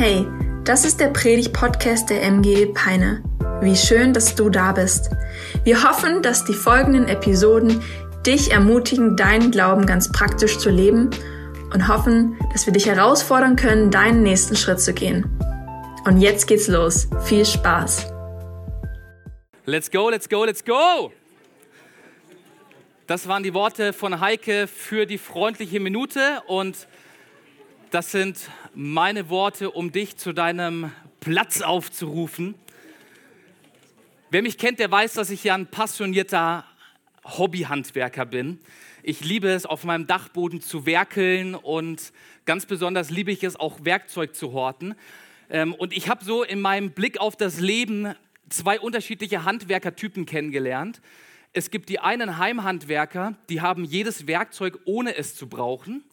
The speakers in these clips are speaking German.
Hey, das ist der Predig-Podcast der MG Peine. Wie schön, dass du da bist. Wir hoffen, dass die folgenden Episoden dich ermutigen, deinen Glauben ganz praktisch zu leben und hoffen, dass wir dich herausfordern können, deinen nächsten Schritt zu gehen. Und jetzt geht's los. Viel Spaß. Let's go, let's go, let's go! Das waren die Worte von Heike für die freundliche Minute und das sind meine Worte, um dich zu deinem Platz aufzurufen. Wer mich kennt, der weiß, dass ich ja ein passionierter Hobbyhandwerker bin. Ich liebe es, auf meinem Dachboden zu werkeln und ganz besonders liebe ich es auch, Werkzeug zu horten. Ähm, und ich habe so in meinem Blick auf das Leben zwei unterschiedliche Handwerkertypen kennengelernt. Es gibt die einen Heimhandwerker, die haben jedes Werkzeug, ohne es zu brauchen.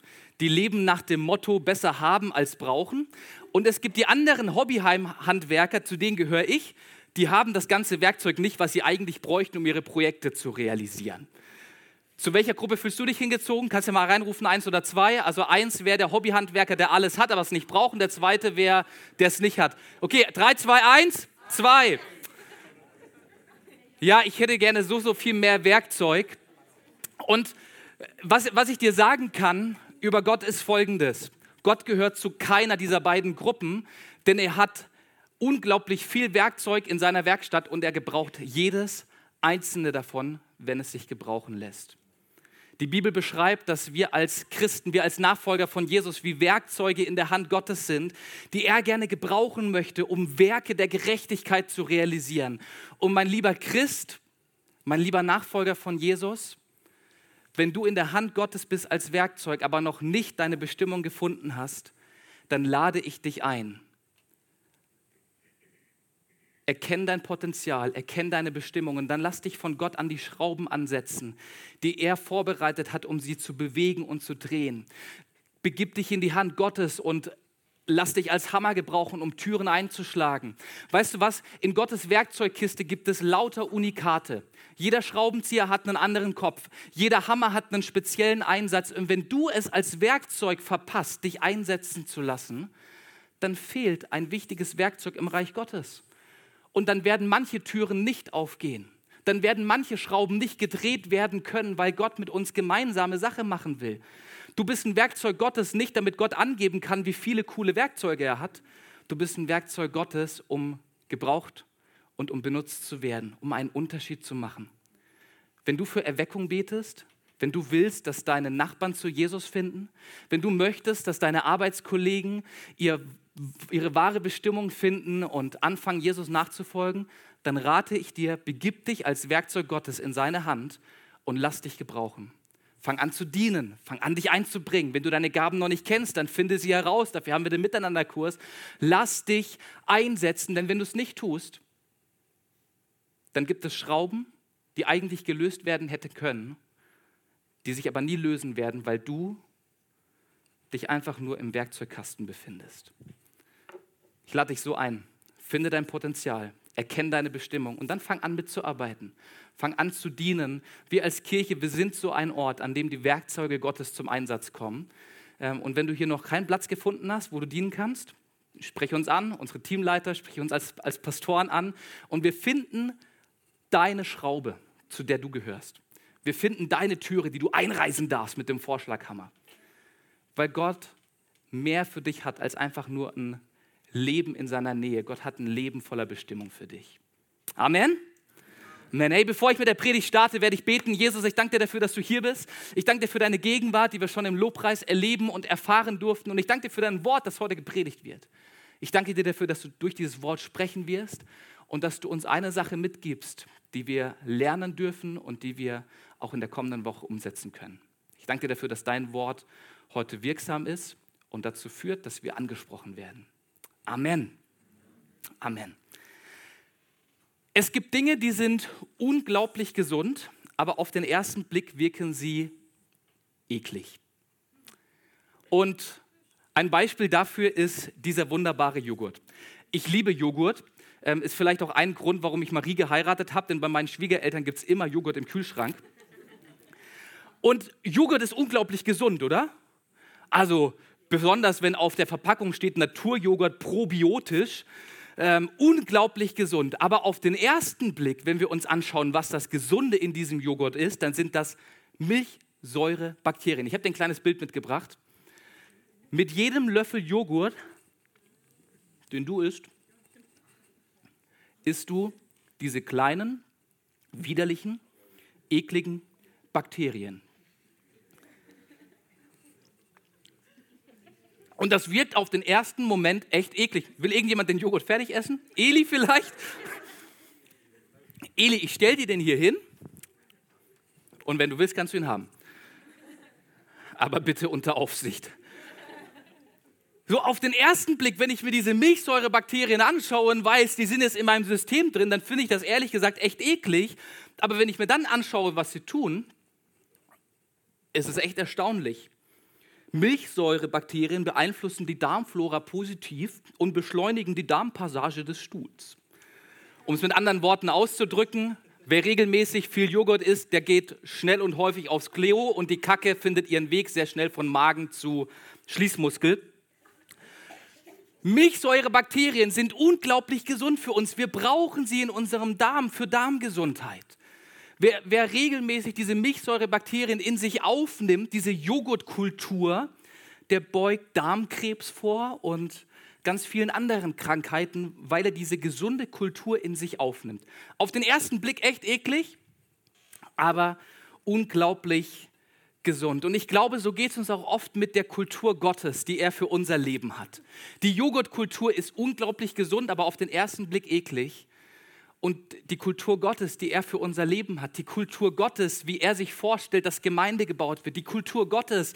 Die leben nach dem Motto besser haben als brauchen. Und es gibt die anderen Hobbyheimhandwerker, zu denen gehöre ich, die haben das ganze Werkzeug nicht, was sie eigentlich bräuchten, um ihre Projekte zu realisieren. Zu welcher Gruppe fühlst du dich hingezogen? Kannst du mal reinrufen, eins oder zwei. Also eins wäre der Hobbyhandwerker, der alles hat, aber es nicht braucht. Und der zweite wäre, der es nicht hat. Okay, drei, zwei, eins, zwei. Ja, ich hätte gerne so, so viel mehr Werkzeug. Und was, was ich dir sagen kann über Gott ist folgendes. Gott gehört zu keiner dieser beiden Gruppen, denn er hat unglaublich viel Werkzeug in seiner Werkstatt und er gebraucht jedes einzelne davon, wenn es sich gebrauchen lässt. Die Bibel beschreibt, dass wir als Christen, wir als Nachfolger von Jesus wie Werkzeuge in der Hand Gottes sind, die er gerne gebrauchen möchte, um Werke der Gerechtigkeit zu realisieren. Und mein lieber Christ, mein lieber Nachfolger von Jesus, wenn du in der Hand Gottes bist als Werkzeug, aber noch nicht deine Bestimmung gefunden hast, dann lade ich dich ein, Erkenn dein Potenzial, erkenn deine Bestimmungen, dann lass dich von Gott an die Schrauben ansetzen, die er vorbereitet hat, um sie zu bewegen und zu drehen. Begib dich in die Hand Gottes und lass dich als Hammer gebrauchen, um Türen einzuschlagen. Weißt du was? In Gottes Werkzeugkiste gibt es lauter Unikate. Jeder Schraubenzieher hat einen anderen Kopf. Jeder Hammer hat einen speziellen Einsatz. Und wenn du es als Werkzeug verpasst, dich einsetzen zu lassen, dann fehlt ein wichtiges Werkzeug im Reich Gottes und dann werden manche Türen nicht aufgehen. Dann werden manche Schrauben nicht gedreht werden können, weil Gott mit uns gemeinsame Sache machen will. Du bist ein Werkzeug Gottes nicht, damit Gott angeben kann, wie viele coole Werkzeuge er hat. Du bist ein Werkzeug Gottes, um gebraucht und um benutzt zu werden, um einen Unterschied zu machen. Wenn du für Erweckung betest, wenn du willst, dass deine Nachbarn zu Jesus finden, wenn du möchtest, dass deine Arbeitskollegen ihr ihre wahre Bestimmung finden und anfangen, Jesus nachzufolgen, dann rate ich dir, begib dich als Werkzeug Gottes in seine Hand und lass dich gebrauchen. Fang an zu dienen, fang an dich einzubringen. Wenn du deine Gaben noch nicht kennst, dann finde sie heraus. Dafür haben wir den Miteinanderkurs. Lass dich einsetzen, denn wenn du es nicht tust, dann gibt es Schrauben, die eigentlich gelöst werden hätte können, die sich aber nie lösen werden, weil du dich einfach nur im Werkzeugkasten befindest. Ich lade dich so ein. Finde dein Potenzial, erkenne deine Bestimmung und dann fang an mitzuarbeiten. Fang an zu dienen. Wir als Kirche, wir sind so ein Ort, an dem die Werkzeuge Gottes zum Einsatz kommen. Ähm, und wenn du hier noch keinen Platz gefunden hast, wo du dienen kannst, spreche uns an, unsere Teamleiter, spreche uns als, als Pastoren an und wir finden deine Schraube, zu der du gehörst. Wir finden deine Türe, die du einreißen darfst mit dem Vorschlaghammer. Weil Gott mehr für dich hat als einfach nur ein Leben in seiner Nähe. Gott hat ein Leben voller Bestimmung für dich. Amen. Amen. Hey, bevor ich mit der Predigt starte, werde ich beten. Jesus, ich danke dir dafür, dass du hier bist. Ich danke dir für deine Gegenwart, die wir schon im Lobpreis erleben und erfahren durften. Und ich danke dir für dein Wort, das heute gepredigt wird. Ich danke dir dafür, dass du durch dieses Wort sprechen wirst und dass du uns eine Sache mitgibst, die wir lernen dürfen und die wir auch in der kommenden Woche umsetzen können. Ich danke dir dafür, dass dein Wort heute wirksam ist und dazu führt, dass wir angesprochen werden. Amen. Amen. Es gibt Dinge, die sind unglaublich gesund, aber auf den ersten Blick wirken sie eklig. Und ein Beispiel dafür ist dieser wunderbare Joghurt. Ich liebe Joghurt. Ähm, ist vielleicht auch ein Grund, warum ich Marie geheiratet habe, denn bei meinen Schwiegereltern gibt es immer Joghurt im Kühlschrank. Und Joghurt ist unglaublich gesund, oder? Also besonders wenn auf der Verpackung steht Naturjoghurt probiotisch, ähm, unglaublich gesund. Aber auf den ersten Blick, wenn wir uns anschauen, was das Gesunde in diesem Joghurt ist, dann sind das Milchsäurebakterien. Ich habe dir ein kleines Bild mitgebracht. Mit jedem Löffel Joghurt, den du isst, isst du diese kleinen, widerlichen, ekligen Bakterien. Und das wirkt auf den ersten Moment echt eklig. Will irgendjemand den Joghurt fertig essen? Eli vielleicht? Eli, ich stell dir den hier hin und wenn du willst, kannst du ihn haben. Aber bitte unter Aufsicht. So auf den ersten Blick, wenn ich mir diese Milchsäurebakterien anschaue und weiß, die sind jetzt in meinem System drin, dann finde ich das ehrlich gesagt echt eklig. Aber wenn ich mir dann anschaue, was sie tun, ist es echt erstaunlich. Milchsäurebakterien beeinflussen die Darmflora positiv und beschleunigen die Darmpassage des Stuhls. Um es mit anderen Worten auszudrücken, wer regelmäßig viel Joghurt isst, der geht schnell und häufig aufs Kleo und die Kacke findet ihren Weg sehr schnell von Magen zu Schließmuskel. Milchsäurebakterien sind unglaublich gesund für uns. Wir brauchen sie in unserem Darm für Darmgesundheit. Wer, wer regelmäßig diese Milchsäurebakterien in sich aufnimmt, diese Joghurtkultur, der beugt Darmkrebs vor und ganz vielen anderen Krankheiten, weil er diese gesunde Kultur in sich aufnimmt. Auf den ersten Blick echt eklig, aber unglaublich gesund. Und ich glaube, so geht es uns auch oft mit der Kultur Gottes, die er für unser Leben hat. Die Joghurtkultur ist unglaublich gesund, aber auf den ersten Blick eklig und die Kultur Gottes, die er für unser Leben hat, die Kultur Gottes, wie er sich vorstellt, dass Gemeinde gebaut wird, die Kultur Gottes,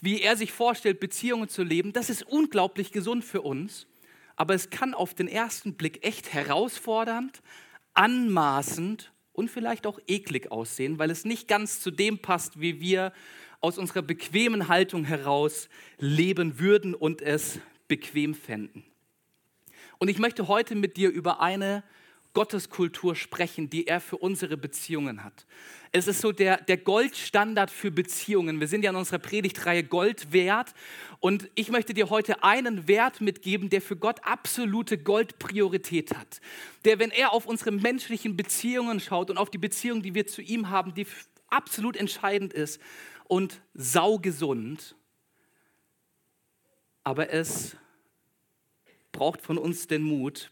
wie er sich vorstellt, Beziehungen zu leben, das ist unglaublich gesund für uns. Aber es kann auf den ersten Blick echt herausfordernd, anmaßend und vielleicht auch eklig aussehen, weil es nicht ganz zu dem passt, wie wir aus unserer bequemen Haltung heraus leben würden und es bequem fänden. Und ich möchte heute mit dir über eine Gotteskultur sprechen, die er für unsere Beziehungen hat. Es ist so der, der Goldstandard für Beziehungen. Wir sind ja in unserer Predigtreihe Gold wert. Und ich möchte dir heute einen Wert mitgeben, der für Gott absolute Goldpriorität hat. Der, wenn er auf unsere menschlichen Beziehungen schaut und auf die Beziehung, die wir zu ihm haben, die absolut entscheidend ist und saugesund. Aber es braucht von uns den Mut,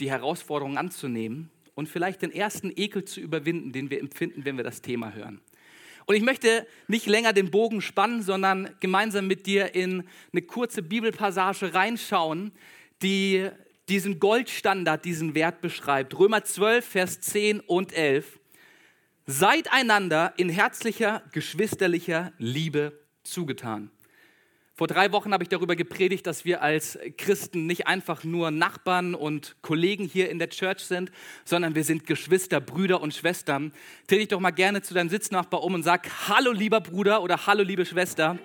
die Herausforderung anzunehmen und vielleicht den ersten Ekel zu überwinden, den wir empfinden, wenn wir das Thema hören. Und ich möchte nicht länger den Bogen spannen, sondern gemeinsam mit dir in eine kurze Bibelpassage reinschauen, die diesen Goldstandard, diesen Wert beschreibt. Römer 12, Vers 10 und 11. Seid einander in herzlicher, geschwisterlicher Liebe zugetan. Vor drei Wochen habe ich darüber gepredigt, dass wir als Christen nicht einfach nur Nachbarn und Kollegen hier in der Church sind, sondern wir sind Geschwister, Brüder und Schwestern. Dreh dich doch mal gerne zu deinem Sitznachbar um und sag Hallo lieber Bruder oder Hallo liebe Schwester.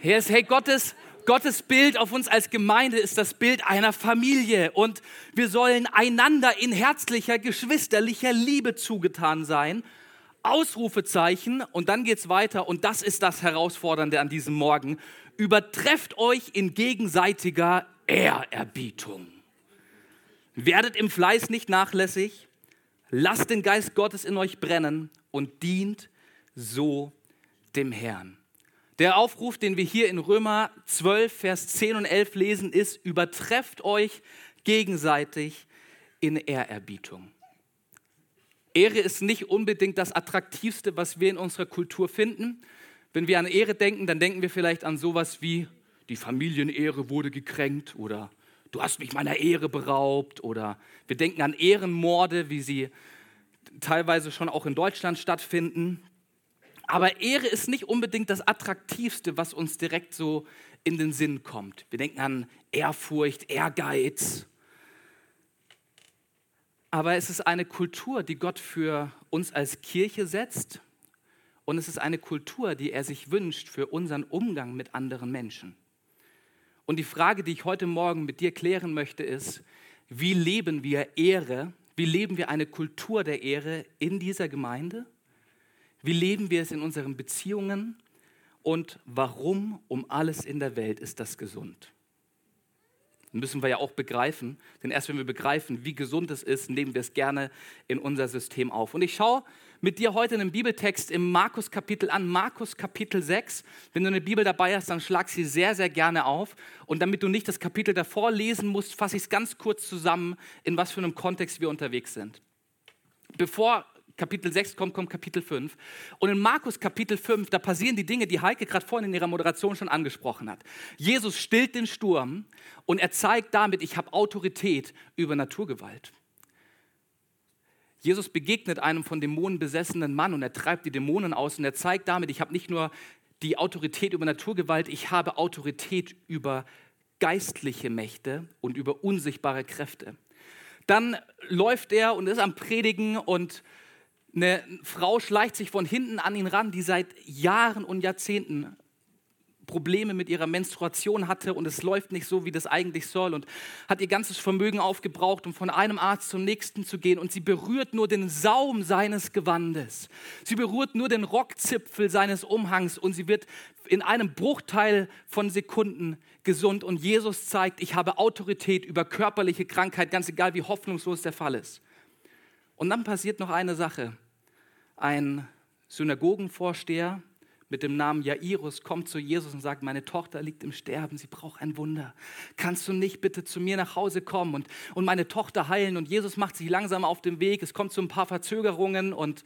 Hey, hey Gottes, Gottes Bild auf uns als Gemeinde ist das Bild einer Familie und wir sollen einander in herzlicher, geschwisterlicher Liebe zugetan sein Ausrufezeichen und dann geht es weiter und das ist das Herausfordernde an diesem Morgen. Übertrefft euch in gegenseitiger Ehrerbietung. Werdet im Fleiß nicht nachlässig, lasst den Geist Gottes in euch brennen und dient so dem Herrn. Der Aufruf, den wir hier in Römer 12, Vers 10 und 11 lesen, ist, übertrefft euch gegenseitig in Ehrerbietung. Ehre ist nicht unbedingt das Attraktivste, was wir in unserer Kultur finden. Wenn wir an Ehre denken, dann denken wir vielleicht an sowas wie, die Familienehre wurde gekränkt oder du hast mich meiner Ehre beraubt oder wir denken an Ehrenmorde, wie sie teilweise schon auch in Deutschland stattfinden. Aber Ehre ist nicht unbedingt das Attraktivste, was uns direkt so in den Sinn kommt. Wir denken an Ehrfurcht, Ehrgeiz, aber es ist eine Kultur, die Gott für uns als Kirche setzt. Und es ist eine Kultur, die er sich wünscht für unseren Umgang mit anderen Menschen. Und die Frage, die ich heute Morgen mit dir klären möchte, ist, wie leben wir Ehre? Wie leben wir eine Kultur der Ehre in dieser Gemeinde? Wie leben wir es in unseren Beziehungen? Und warum um alles in der Welt ist das gesund? Müssen wir ja auch begreifen. Denn erst wenn wir begreifen, wie gesund es ist, nehmen wir es gerne in unser System auf. Und ich schaue mit dir heute einen Bibeltext im Markus Kapitel an, Markus Kapitel 6. Wenn du eine Bibel dabei hast, dann schlag sie sehr, sehr gerne auf. Und damit du nicht das Kapitel davor lesen musst, fasse ich es ganz kurz zusammen, in was für einem Kontext wir unterwegs sind. Bevor Kapitel 6 kommt, kommt Kapitel 5. Und in Markus Kapitel 5, da passieren die Dinge, die Heike gerade vorhin in ihrer Moderation schon angesprochen hat. Jesus stillt den Sturm und er zeigt damit, ich habe Autorität über Naturgewalt. Jesus begegnet einem von Dämonen besessenen Mann und er treibt die Dämonen aus und er zeigt damit, ich habe nicht nur die Autorität über Naturgewalt, ich habe Autorität über geistliche Mächte und über unsichtbare Kräfte. Dann läuft er und ist am Predigen und eine Frau schleicht sich von hinten an ihn ran, die seit Jahren und Jahrzehnten Probleme mit ihrer Menstruation hatte und es läuft nicht so, wie das eigentlich soll und hat ihr ganzes Vermögen aufgebraucht, um von einem Arzt zum nächsten zu gehen und sie berührt nur den Saum seines Gewandes. Sie berührt nur den Rockzipfel seines Umhangs und sie wird in einem Bruchteil von Sekunden gesund und Jesus zeigt, ich habe Autorität über körperliche Krankheit, ganz egal wie hoffnungslos der Fall ist. Und dann passiert noch eine Sache ein Synagogenvorsteher mit dem Namen Jairus kommt zu Jesus und sagt, meine Tochter liegt im Sterben, sie braucht ein Wunder. Kannst du nicht bitte zu mir nach Hause kommen und, und meine Tochter heilen? Und Jesus macht sich langsam auf den Weg, es kommt zu ein paar Verzögerungen und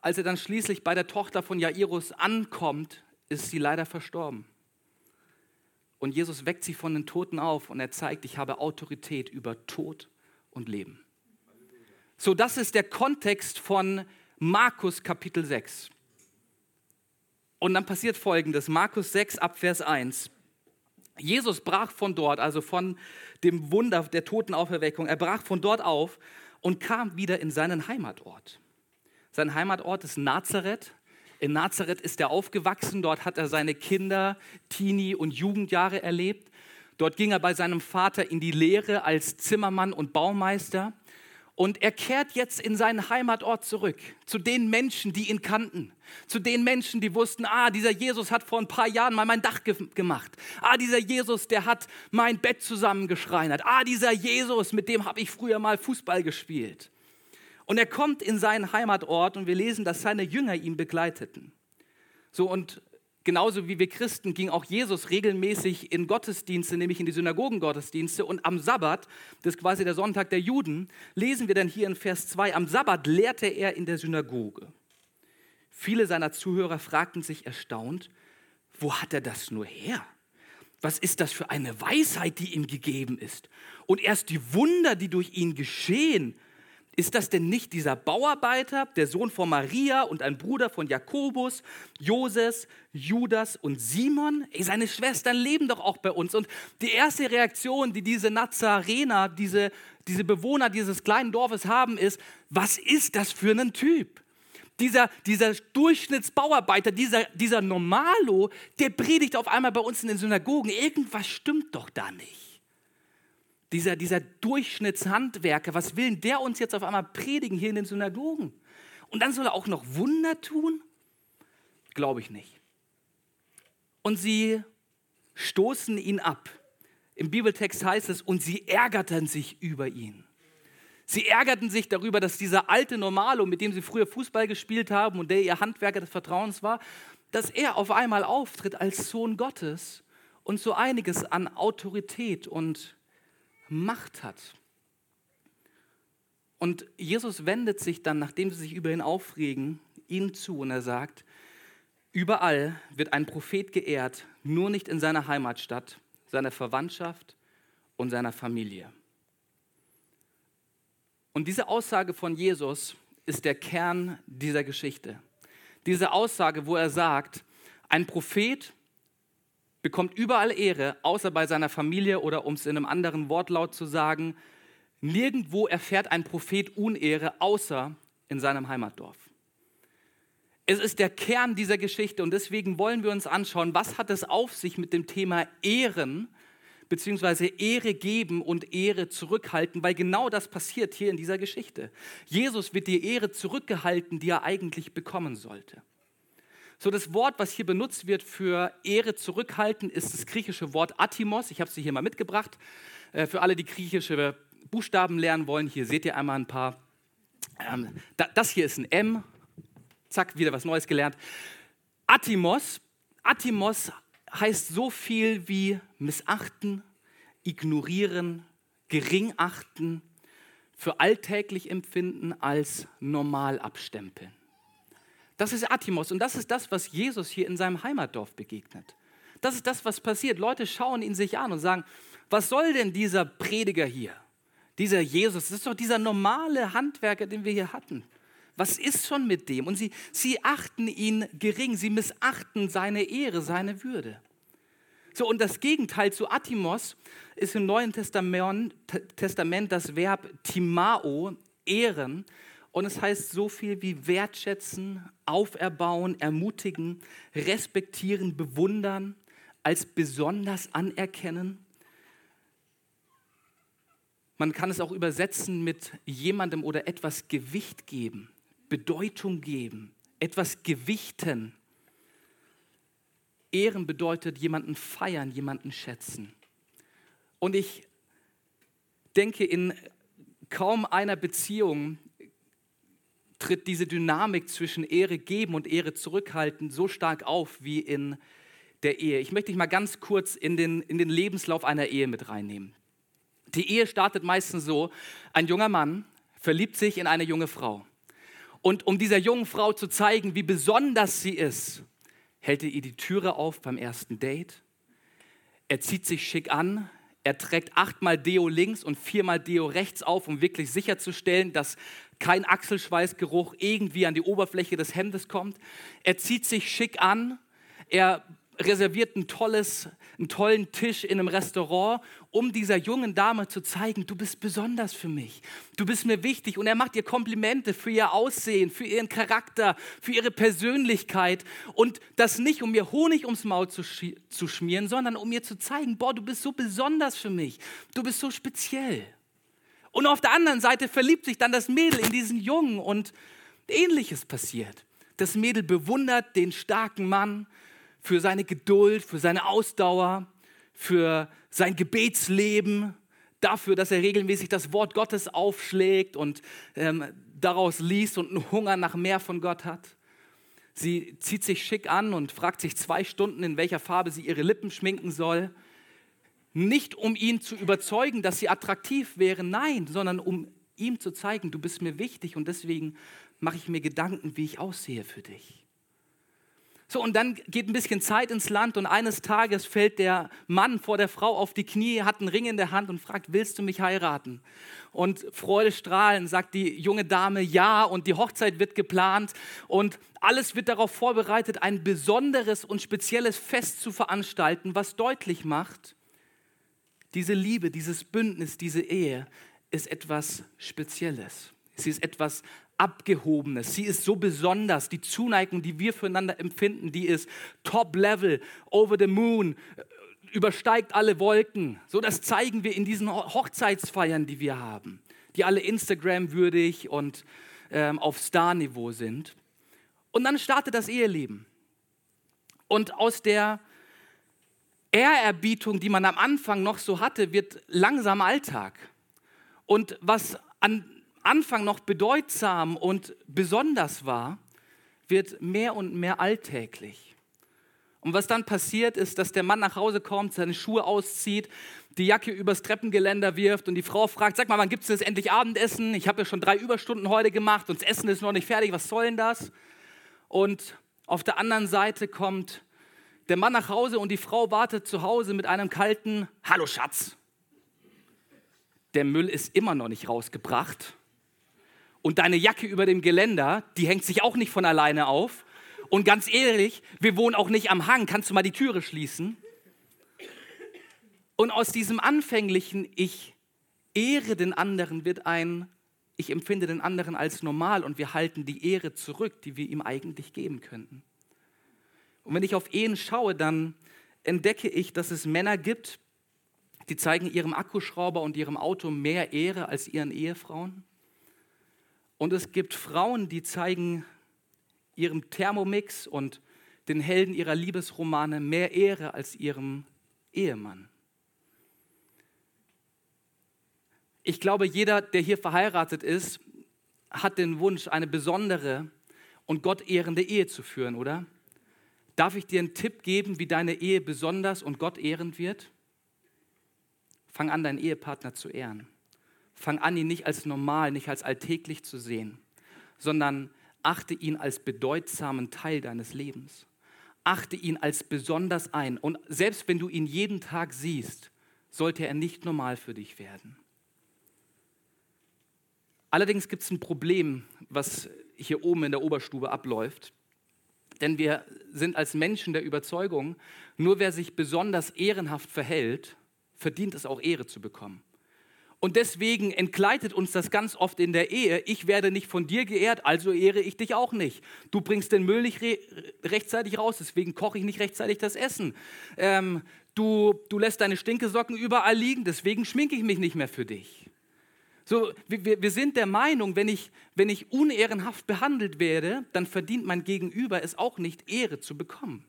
als er dann schließlich bei der Tochter von Jairus ankommt, ist sie leider verstorben. Und Jesus weckt sie von den Toten auf und er zeigt, ich habe Autorität über Tod und Leben. So, das ist der Kontext von Markus Kapitel 6. Und dann passiert folgendes: Markus 6 ab Vers 1. Jesus brach von dort, also von dem Wunder der Totenauferweckung, er brach von dort auf und kam wieder in seinen Heimatort. Sein Heimatort ist Nazareth. In Nazareth ist er aufgewachsen, dort hat er seine Kinder, Teenie und Jugendjahre erlebt. Dort ging er bei seinem Vater in die Lehre als Zimmermann und Baumeister. Und er kehrt jetzt in seinen Heimatort zurück, zu den Menschen, die ihn kannten, zu den Menschen, die wussten, ah, dieser Jesus hat vor ein paar Jahren mal mein Dach ge gemacht. Ah, dieser Jesus, der hat mein Bett zusammengeschreinert. Ah, dieser Jesus, mit dem habe ich früher mal Fußball gespielt. Und er kommt in seinen Heimatort und wir lesen, dass seine Jünger ihn begleiteten. So und genauso wie wir Christen ging auch Jesus regelmäßig in Gottesdienste, nämlich in die Synagogengottesdienste. Und am Sabbat, das ist quasi der Sonntag der Juden, lesen wir dann hier in Vers 2, am Sabbat lehrte er in der Synagoge. Viele seiner Zuhörer fragten sich erstaunt, wo hat er das nur her? Was ist das für eine Weisheit, die ihm gegeben ist? Und erst die Wunder, die durch ihn geschehen, ist das denn nicht dieser Bauarbeiter, der Sohn von Maria und ein Bruder von Jakobus, Joses, Judas und Simon? Ey, seine Schwestern leben doch auch bei uns. Und die erste Reaktion, die diese Nazarener, diese, diese Bewohner dieses kleinen Dorfes haben, ist, was ist das für ein Typ? Dieser, dieser Durchschnittsbauarbeiter, dieser, dieser Normalo, der predigt auf einmal bei uns in den Synagogen. Irgendwas stimmt doch da nicht dieser, dieser Durchschnittshandwerker, was will der uns jetzt auf einmal predigen hier in den Synagogen? Und dann soll er auch noch Wunder tun? Glaube ich nicht. Und sie stoßen ihn ab. Im Bibeltext heißt es, und sie ärgerten sich über ihn. Sie ärgerten sich darüber, dass dieser alte Normalo, mit dem sie früher Fußball gespielt haben und der ihr Handwerker des Vertrauens war, dass er auf einmal auftritt als Sohn Gottes und so einiges an Autorität und Macht hat. Und Jesus wendet sich dann, nachdem sie sich über ihn aufregen, ihnen zu und er sagt, überall wird ein Prophet geehrt, nur nicht in seiner Heimatstadt, seiner Verwandtschaft und seiner Familie. Und diese Aussage von Jesus ist der Kern dieser Geschichte. Diese Aussage, wo er sagt, ein Prophet bekommt überall Ehre, außer bei seiner Familie oder um es in einem anderen Wortlaut zu sagen, nirgendwo erfährt ein Prophet Unehre, außer in seinem Heimatdorf. Es ist der Kern dieser Geschichte und deswegen wollen wir uns anschauen, was hat es auf sich mit dem Thema Ehren beziehungsweise Ehre geben und Ehre zurückhalten, weil genau das passiert hier in dieser Geschichte. Jesus wird die Ehre zurückgehalten, die er eigentlich bekommen sollte. So, das Wort, was hier benutzt wird für Ehre zurückhalten, ist das griechische Wort Atimos. Ich habe sie hier mal mitgebracht. Äh, für alle, die griechische Buchstaben lernen wollen, hier seht ihr einmal ein paar. Ähm, das hier ist ein M. Zack, wieder was Neues gelernt. Atimos. Atimos heißt so viel wie missachten, ignorieren, gering achten, für alltäglich empfinden als normal abstempeln. Das ist Atimos und das ist das, was Jesus hier in seinem Heimatdorf begegnet. Das ist das, was passiert. Leute schauen ihn sich an und sagen, was soll denn dieser Prediger hier? Dieser Jesus, das ist doch dieser normale Handwerker, den wir hier hatten. Was ist schon mit dem? Und sie, sie achten ihn gering, sie missachten seine Ehre, seine Würde. So, und das Gegenteil zu Atimos ist im Neuen Testament, Testament das Verb Timao, ehren. Und es heißt so viel wie wertschätzen, auferbauen, ermutigen, respektieren, bewundern, als besonders anerkennen. Man kann es auch übersetzen mit jemandem oder etwas Gewicht geben, Bedeutung geben, etwas gewichten. Ehren bedeutet jemanden feiern, jemanden schätzen. Und ich denke, in kaum einer Beziehung tritt diese Dynamik zwischen Ehre geben und Ehre zurückhalten so stark auf wie in der Ehe. Ich möchte dich mal ganz kurz in den, in den Lebenslauf einer Ehe mit reinnehmen. Die Ehe startet meistens so, ein junger Mann verliebt sich in eine junge Frau. Und um dieser jungen Frau zu zeigen, wie besonders sie ist, hält er ihr die Türe auf beim ersten Date. Er zieht sich schick an, er trägt achtmal Deo links und viermal Deo rechts auf, um wirklich sicherzustellen, dass kein Achselschweißgeruch irgendwie an die Oberfläche des Hemdes kommt. Er zieht sich schick an, er reserviert ein tolles, einen tollen Tisch in einem Restaurant, um dieser jungen Dame zu zeigen, du bist besonders für mich, du bist mir wichtig. Und er macht ihr Komplimente für ihr Aussehen, für ihren Charakter, für ihre Persönlichkeit. Und das nicht, um ihr Honig ums Maul zu, zu schmieren, sondern um ihr zu zeigen, boah, du bist so besonders für mich, du bist so speziell. Und auf der anderen Seite verliebt sich dann das Mädel in diesen Jungen und ähnliches passiert. Das Mädel bewundert den starken Mann, für seine Geduld, für seine Ausdauer, für sein Gebetsleben, dafür, dass er regelmäßig das Wort Gottes aufschlägt und ähm, daraus liest und einen Hunger nach mehr von Gott hat. Sie zieht sich schick an und fragt sich zwei Stunden, in welcher Farbe sie ihre Lippen schminken soll. Nicht um ihn zu überzeugen, dass sie attraktiv wäre, nein, sondern um ihm zu zeigen, du bist mir wichtig und deswegen mache ich mir Gedanken, wie ich aussehe für dich. So, und dann geht ein bisschen Zeit ins Land und eines Tages fällt der Mann vor der Frau auf die Knie, hat einen Ring in der Hand und fragt, willst du mich heiraten? Und freudestrahlend sagt die junge Dame ja und die Hochzeit wird geplant und alles wird darauf vorbereitet, ein besonderes und spezielles Fest zu veranstalten, was deutlich macht, diese Liebe, dieses Bündnis, diese Ehe ist etwas Spezielles. Sie ist etwas Abgehobenes. Sie ist so besonders. Die Zuneigung, die wir füreinander empfinden, die ist top level, over the moon, übersteigt alle Wolken. So, das zeigen wir in diesen Hochzeitsfeiern, die wir haben, die alle Instagram-würdig und ähm, auf Star-Niveau sind. Und dann startet das Eheleben. Und aus der Ehrerbietung, die man am Anfang noch so hatte, wird langsam Alltag. Und was an Anfang noch bedeutsam und besonders war, wird mehr und mehr alltäglich. Und was dann passiert ist, dass der Mann nach Hause kommt, seine Schuhe auszieht, die Jacke übers Treppengeländer wirft und die Frau fragt, sag mal, wann gibt es jetzt endlich Abendessen? Ich habe ja schon drei Überstunden heute gemacht und das Essen ist noch nicht fertig, was soll denn das? Und auf der anderen Seite kommt der Mann nach Hause und die Frau wartet zu Hause mit einem kalten Hallo Schatz. Der Müll ist immer noch nicht rausgebracht und deine Jacke über dem Geländer, die hängt sich auch nicht von alleine auf. Und ganz ehrlich, wir wohnen auch nicht am Hang. Kannst du mal die Türe schließen? Und aus diesem anfänglichen Ich ehre den anderen wird ein Ich empfinde den anderen als normal und wir halten die Ehre zurück, die wir ihm eigentlich geben könnten. Und wenn ich auf Ehen schaue, dann entdecke ich, dass es Männer gibt, die zeigen ihrem Akkuschrauber und ihrem Auto mehr Ehre als ihren Ehefrauen. Und es gibt Frauen, die zeigen ihrem Thermomix und den Helden ihrer Liebesromane mehr Ehre als ihrem Ehemann. Ich glaube, jeder, der hier verheiratet ist, hat den Wunsch, eine besondere und gottehrende Ehe zu führen, oder? Darf ich dir einen Tipp geben, wie deine Ehe besonders und gottehrend wird? Fang an, deinen Ehepartner zu ehren. Fang an, ihn nicht als normal, nicht als alltäglich zu sehen, sondern achte ihn als bedeutsamen Teil deines Lebens. Achte ihn als besonders ein. Und selbst wenn du ihn jeden Tag siehst, sollte er nicht normal für dich werden. Allerdings gibt es ein Problem, was hier oben in der Oberstube abläuft. Denn wir sind als Menschen der Überzeugung, nur wer sich besonders ehrenhaft verhält, verdient es auch Ehre zu bekommen. Und deswegen entgleitet uns das ganz oft in der Ehe. Ich werde nicht von dir geehrt, also ehre ich dich auch nicht. Du bringst den Müll nicht re rechtzeitig raus, deswegen koche ich nicht rechtzeitig das Essen. Ähm, du, du lässt deine Stinkesocken überall liegen, deswegen schminke ich mich nicht mehr für dich. So, wir, wir sind der Meinung, wenn ich, wenn ich unehrenhaft behandelt werde, dann verdient mein Gegenüber es auch nicht, Ehre zu bekommen.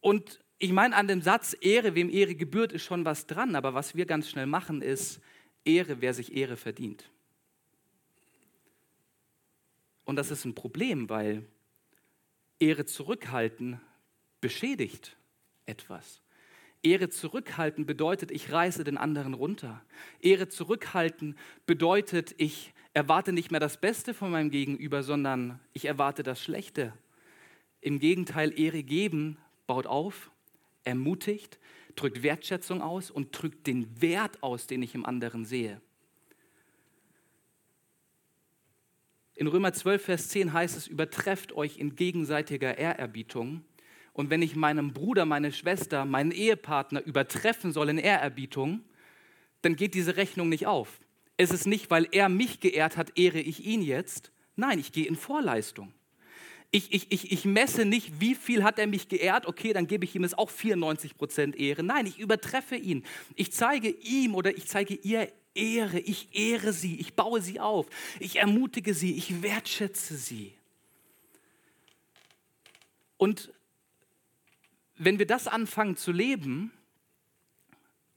Und ich meine, an dem Satz Ehre, wem Ehre gebührt, ist schon was dran, aber was wir ganz schnell machen, ist Ehre, wer sich Ehre verdient. Und das ist ein Problem, weil Ehre zurückhalten beschädigt etwas. Ehre zurückhalten bedeutet, ich reiße den anderen runter. Ehre zurückhalten bedeutet, ich erwarte nicht mehr das Beste von meinem Gegenüber, sondern ich erwarte das Schlechte. Im Gegenteil, Ehre geben baut auf, ermutigt, drückt Wertschätzung aus und drückt den Wert aus, den ich im anderen sehe. In Römer 12, Vers 10 heißt es, übertrefft euch in gegenseitiger Ehrerbietung. Und wenn ich meinem Bruder, meine Schwester, meinen Ehepartner übertreffen soll in Ehrerbietung, dann geht diese Rechnung nicht auf. Es ist nicht, weil er mich geehrt hat, ehre ich ihn jetzt. Nein, ich gehe in Vorleistung. Ich, ich, ich, ich messe nicht, wie viel hat er mich geehrt, okay, dann gebe ich ihm jetzt auch 94 Prozent Ehre. Nein, ich übertreffe ihn. Ich zeige ihm oder ich zeige ihr Ehre. Ich ehre sie, ich baue sie auf, ich ermutige sie, ich wertschätze sie. Und wenn wir das anfangen zu leben,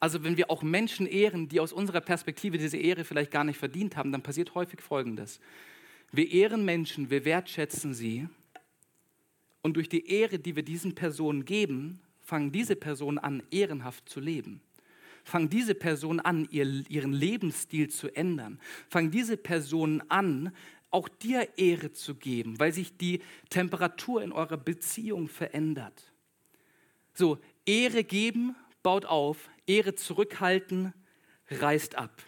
also wenn wir auch Menschen ehren, die aus unserer Perspektive diese Ehre vielleicht gar nicht verdient haben, dann passiert häufig Folgendes. Wir ehren Menschen, wir wertschätzen sie und durch die Ehre, die wir diesen Personen geben, fangen diese Personen an, ehrenhaft zu leben. Fangen diese Personen an, ihren Lebensstil zu ändern. Fangen diese Personen an, auch dir Ehre zu geben, weil sich die Temperatur in eurer Beziehung verändert. So, Ehre geben baut auf, Ehre zurückhalten reißt ab.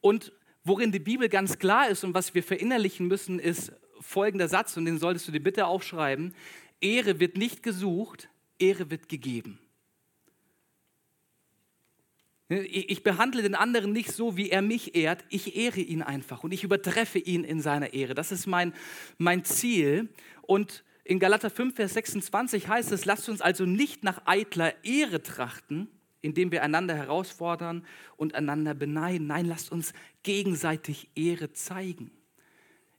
Und worin die Bibel ganz klar ist und was wir verinnerlichen müssen, ist folgender Satz, und den solltest du dir bitte aufschreiben. Ehre wird nicht gesucht, Ehre wird gegeben. Ich behandle den anderen nicht so, wie er mich ehrt. Ich ehre ihn einfach und ich übertreffe ihn in seiner Ehre. Das ist mein, mein Ziel. Und in Galater 5, Vers 26 heißt es, lasst uns also nicht nach eitler Ehre trachten, indem wir einander herausfordern und einander beneiden. Nein, lasst uns gegenseitig Ehre zeigen.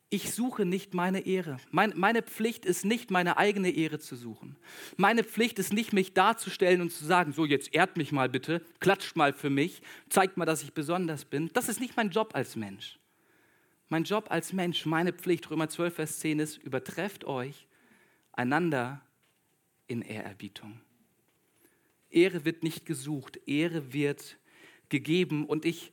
Ich suche nicht meine Ehre. Mein, meine Pflicht ist nicht, meine eigene Ehre zu suchen. Meine Pflicht ist nicht, mich darzustellen und zu sagen, so jetzt ehrt mich mal bitte, klatscht mal für mich, zeigt mal, dass ich besonders bin. Das ist nicht mein Job als Mensch. Mein Job als Mensch, meine Pflicht, Römer 12, Vers 10 ist, übertrefft euch einander in Ehrerbietung. Ehre wird nicht gesucht, Ehre wird gegeben. Und ich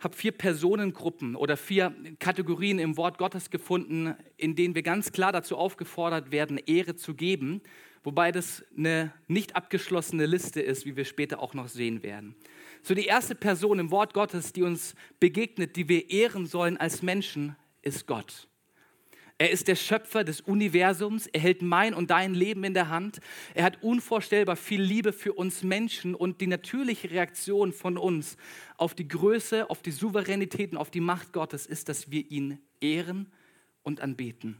habe vier Personengruppen oder vier Kategorien im Wort Gottes gefunden, in denen wir ganz klar dazu aufgefordert werden, Ehre zu geben, wobei das eine nicht abgeschlossene Liste ist, wie wir später auch noch sehen werden. So die erste Person im Wort Gottes, die uns begegnet, die wir ehren sollen als Menschen, ist Gott. Er ist der Schöpfer des Universums. Er hält mein und dein Leben in der Hand. Er hat unvorstellbar viel Liebe für uns Menschen und die natürliche Reaktion von uns auf die Größe, auf die Souveränität und auf die Macht Gottes ist, dass wir ihn ehren und anbeten.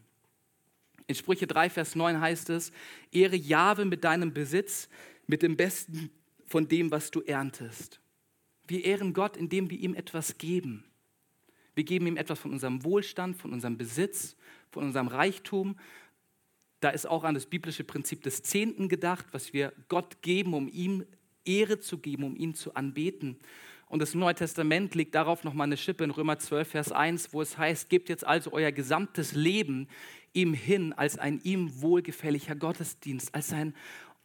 In Sprüche 3, Vers 9 heißt es, Ehre Jahwe mit deinem Besitz, mit dem besten von dem, was du erntest. Wir ehren Gott, indem wir ihm etwas geben. Wir geben ihm etwas von unserem Wohlstand, von unserem Besitz, von unserem Reichtum. Da ist auch an das biblische Prinzip des Zehnten gedacht, was wir Gott geben, um ihm Ehre zu geben, um ihn zu anbeten. Und das Neue Testament legt darauf nochmal eine Schippe in Römer 12, Vers 1, wo es heißt, gebt jetzt also euer gesamtes Leben ihm hin als ein ihm wohlgefälliger Gottesdienst, als ein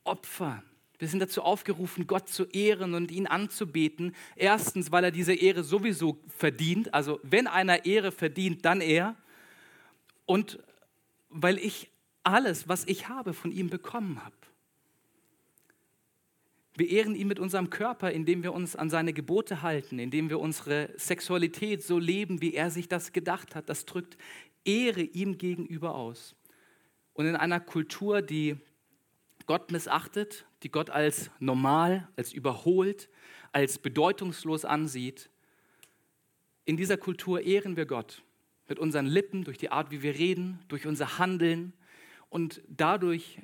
Opfer. Wir sind dazu aufgerufen, Gott zu ehren und ihn anzubeten. Erstens, weil er diese Ehre sowieso verdient. Also wenn einer Ehre verdient, dann er. Und weil ich alles, was ich habe, von ihm bekommen habe. Wir ehren ihn mit unserem Körper, indem wir uns an seine Gebote halten, indem wir unsere Sexualität so leben, wie er sich das gedacht hat. Das drückt Ehre ihm gegenüber aus. Und in einer Kultur, die Gott missachtet, die Gott als normal, als überholt, als bedeutungslos ansieht, in dieser Kultur ehren wir Gott mit unseren Lippen, durch die Art, wie wir reden, durch unser Handeln und dadurch,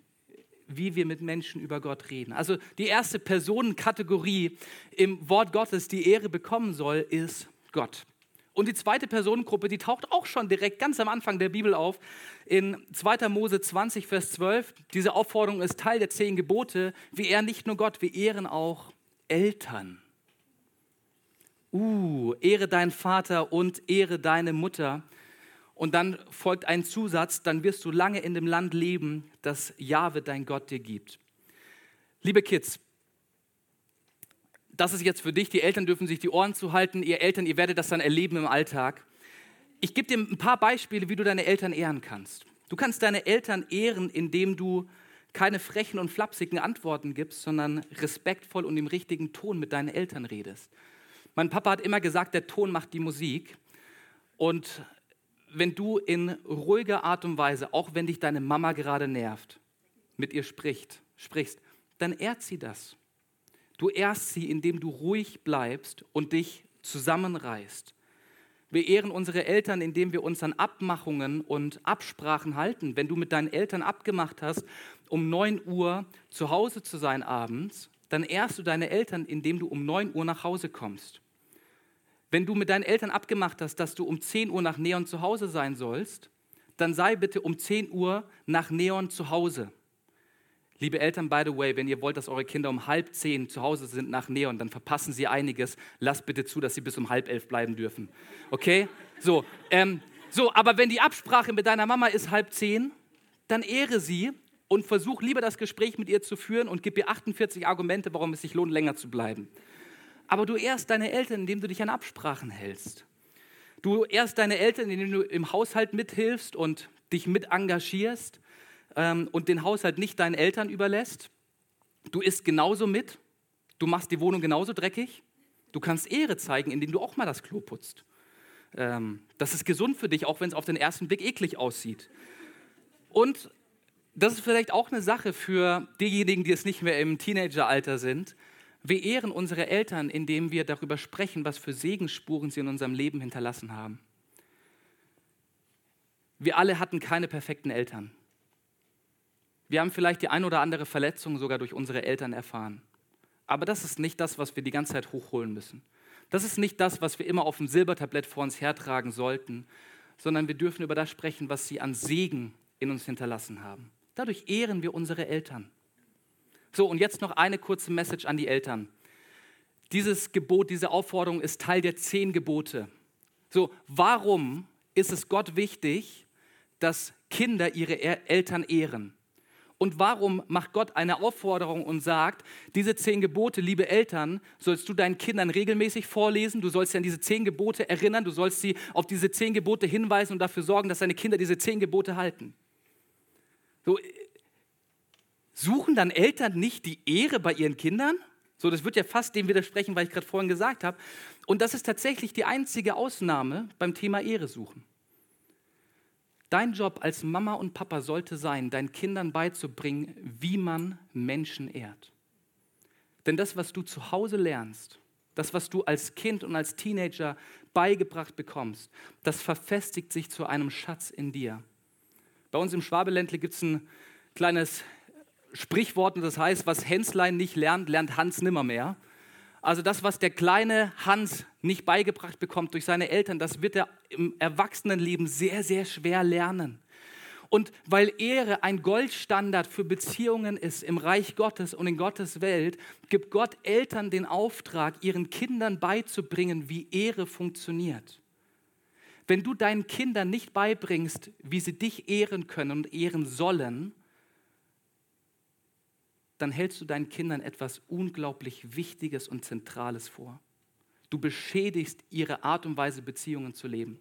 wie wir mit Menschen über Gott reden. Also die erste Personenkategorie im Wort Gottes, die Ehre bekommen soll, ist Gott. Und die zweite Personengruppe, die taucht auch schon direkt ganz am Anfang der Bibel auf, in 2. Mose 20, Vers 12. Diese Aufforderung ist Teil der zehn Gebote. Wir ehren nicht nur Gott, wir ehren auch Eltern. Uh, ehre deinen Vater und ehre deine Mutter. Und dann folgt ein Zusatz, dann wirst du lange in dem Land leben, das Jahwe dein Gott dir gibt. Liebe Kids, das ist jetzt für dich, die Eltern dürfen sich die Ohren zuhalten, ihr Eltern, ihr werdet das dann erleben im Alltag. Ich gebe dir ein paar Beispiele, wie du deine Eltern ehren kannst. Du kannst deine Eltern ehren, indem du keine frechen und flapsigen Antworten gibst, sondern respektvoll und im richtigen Ton mit deinen Eltern redest. Mein Papa hat immer gesagt, der Ton macht die Musik. Und wenn du in ruhiger Art und Weise, auch wenn dich deine Mama gerade nervt, mit ihr spricht, sprichst, dann ehrt sie das. Du ehrst sie, indem du ruhig bleibst und dich zusammenreißt. Wir ehren unsere Eltern, indem wir uns an Abmachungen und Absprachen halten. Wenn du mit deinen Eltern abgemacht hast, um 9 Uhr zu Hause zu sein abends, dann ehrst du deine Eltern, indem du um 9 Uhr nach Hause kommst. Wenn du mit deinen Eltern abgemacht hast, dass du um 10 Uhr nach Neon zu Hause sein sollst, dann sei bitte um 10 Uhr nach Neon zu Hause. Liebe Eltern, by the way, wenn ihr wollt, dass eure Kinder um halb zehn zu Hause sind nach Neon, dann verpassen sie einiges. Lasst bitte zu, dass sie bis um halb elf bleiben dürfen. Okay? So, ähm, so, aber wenn die Absprache mit deiner Mama ist halb zehn, dann ehre sie und versuch lieber das Gespräch mit ihr zu führen und gib ihr 48 Argumente, warum es sich lohnt, länger zu bleiben. Aber du ehrst deine Eltern, indem du dich an Absprachen hältst. Du ehrst deine Eltern, indem du im Haushalt mithilfst und dich mit engagierst ähm, und den Haushalt nicht deinen Eltern überlässt. Du isst genauso mit. Du machst die Wohnung genauso dreckig. Du kannst Ehre zeigen, indem du auch mal das Klo putzt. Ähm, das ist gesund für dich, auch wenn es auf den ersten Blick eklig aussieht. Und das ist vielleicht auch eine Sache für diejenigen, die es nicht mehr im Teenageralter sind. Wir ehren unsere Eltern, indem wir darüber sprechen, was für Segensspuren sie in unserem Leben hinterlassen haben. Wir alle hatten keine perfekten Eltern. Wir haben vielleicht die ein oder andere Verletzung sogar durch unsere Eltern erfahren. Aber das ist nicht das, was wir die ganze Zeit hochholen müssen. Das ist nicht das, was wir immer auf dem Silbertablett vor uns hertragen sollten, sondern wir dürfen über das sprechen, was sie an Segen in uns hinterlassen haben. Dadurch ehren wir unsere Eltern. So, und jetzt noch eine kurze Message an die Eltern. Dieses Gebot, diese Aufforderung ist Teil der zehn Gebote. So, warum ist es Gott wichtig, dass Kinder ihre Eltern ehren? Und warum macht Gott eine Aufforderung und sagt, diese zehn Gebote, liebe Eltern, sollst du deinen Kindern regelmäßig vorlesen, du sollst sie an diese zehn Gebote erinnern, du sollst sie auf diese zehn Gebote hinweisen und dafür sorgen, dass deine Kinder diese zehn Gebote halten. So, suchen dann Eltern nicht die Ehre bei ihren Kindern? So, das wird ja fast dem widersprechen, was ich gerade vorhin gesagt habe. Und das ist tatsächlich die einzige Ausnahme beim Thema Ehre suchen. Dein Job als Mama und Papa sollte sein, deinen Kindern beizubringen, wie man Menschen ehrt. Denn das, was du zu Hause lernst, das, was du als Kind und als Teenager beigebracht bekommst, das verfestigt sich zu einem Schatz in dir. Bei uns im Schwabeländle gibt es ein kleines Sprichwort und das heißt, was Henslein nicht lernt, lernt Hans nimmermehr. Also das, was der kleine Hans nicht beigebracht bekommt durch seine Eltern, das wird er im Erwachsenenleben sehr, sehr schwer lernen. Und weil Ehre ein Goldstandard für Beziehungen ist im Reich Gottes und in Gottes Welt, gibt Gott Eltern den Auftrag, ihren Kindern beizubringen, wie Ehre funktioniert. Wenn du deinen Kindern nicht beibringst, wie sie dich ehren können und ehren sollen, dann hältst du deinen Kindern etwas unglaublich Wichtiges und Zentrales vor. Du beschädigst ihre Art und Weise, Beziehungen zu leben.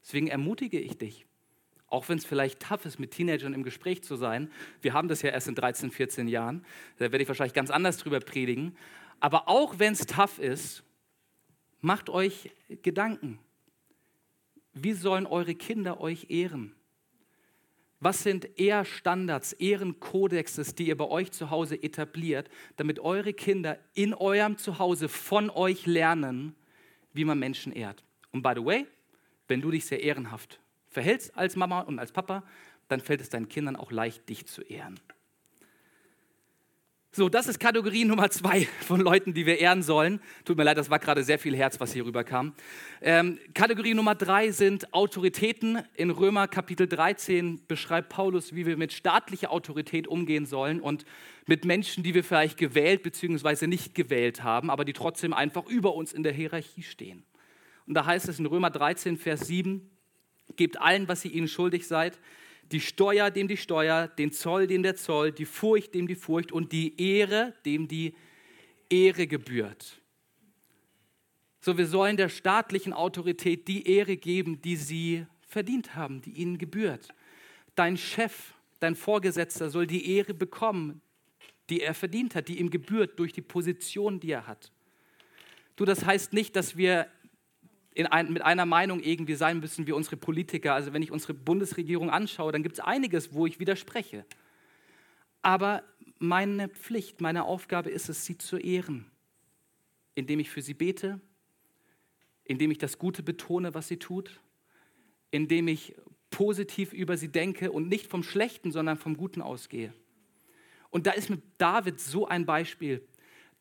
Deswegen ermutige ich dich, auch wenn es vielleicht tough ist, mit Teenagern im Gespräch zu sein. Wir haben das ja erst in 13, 14 Jahren. Da werde ich wahrscheinlich ganz anders drüber predigen. Aber auch wenn es tough ist, macht euch Gedanken. Wie sollen eure Kinder euch ehren? Was sind Ehrstandards, Ehrenkodexes, die ihr bei euch zu Hause etabliert, damit eure Kinder in eurem Zuhause von euch lernen, wie man Menschen ehrt? Und by the way, wenn du dich sehr ehrenhaft verhältst als Mama und als Papa, dann fällt es deinen Kindern auch leicht, dich zu ehren. So, das ist Kategorie Nummer zwei von Leuten, die wir ehren sollen. Tut mir leid, das war gerade sehr viel Herz, was hier rüberkam. Ähm, Kategorie Nummer drei sind Autoritäten. In Römer Kapitel 13 beschreibt Paulus, wie wir mit staatlicher Autorität umgehen sollen und mit Menschen, die wir vielleicht gewählt bzw. nicht gewählt haben, aber die trotzdem einfach über uns in der Hierarchie stehen. Und da heißt es in Römer 13, Vers 7, Gebt allen, was ihr ihnen schuldig seid, die Steuer dem die Steuer, den Zoll dem der Zoll, die Furcht dem die Furcht und die Ehre dem die Ehre gebührt. So, wir sollen der staatlichen Autorität die Ehre geben, die sie verdient haben, die ihnen gebührt. Dein Chef, dein Vorgesetzter soll die Ehre bekommen, die er verdient hat, die ihm gebührt durch die Position, die er hat. Du, das heißt nicht, dass wir ein, mit einer Meinung irgendwie sein müssen wie unsere Politiker. Also wenn ich unsere Bundesregierung anschaue, dann gibt es einiges, wo ich widerspreche. Aber meine Pflicht, meine Aufgabe ist es, sie zu ehren, indem ich für sie bete, indem ich das Gute betone, was sie tut, indem ich positiv über sie denke und nicht vom Schlechten, sondern vom Guten ausgehe. Und da ist mit David so ein Beispiel.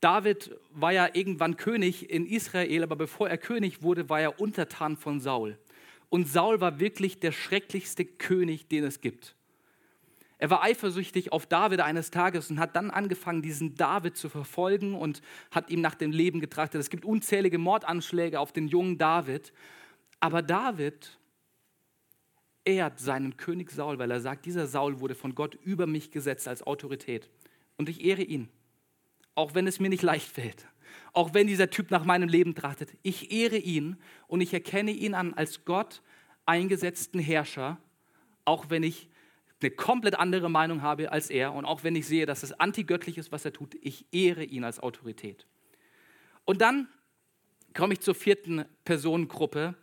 David war ja irgendwann König in Israel, aber bevor er König wurde, war er untertan von Saul. Und Saul war wirklich der schrecklichste König, den es gibt. Er war eifersüchtig auf David eines Tages und hat dann angefangen, diesen David zu verfolgen und hat ihm nach dem Leben getrachtet. Es gibt unzählige Mordanschläge auf den jungen David. Aber David ehrt seinen König Saul, weil er sagt, dieser Saul wurde von Gott über mich gesetzt als Autorität. Und ich ehre ihn auch wenn es mir nicht leicht fällt, auch wenn dieser Typ nach meinem Leben trachtet. Ich ehre ihn und ich erkenne ihn an als Gott eingesetzten Herrscher, auch wenn ich eine komplett andere Meinung habe als er und auch wenn ich sehe, dass es antigöttlich ist, was er tut, ich ehre ihn als Autorität. Und dann komme ich zur vierten Personengruppe.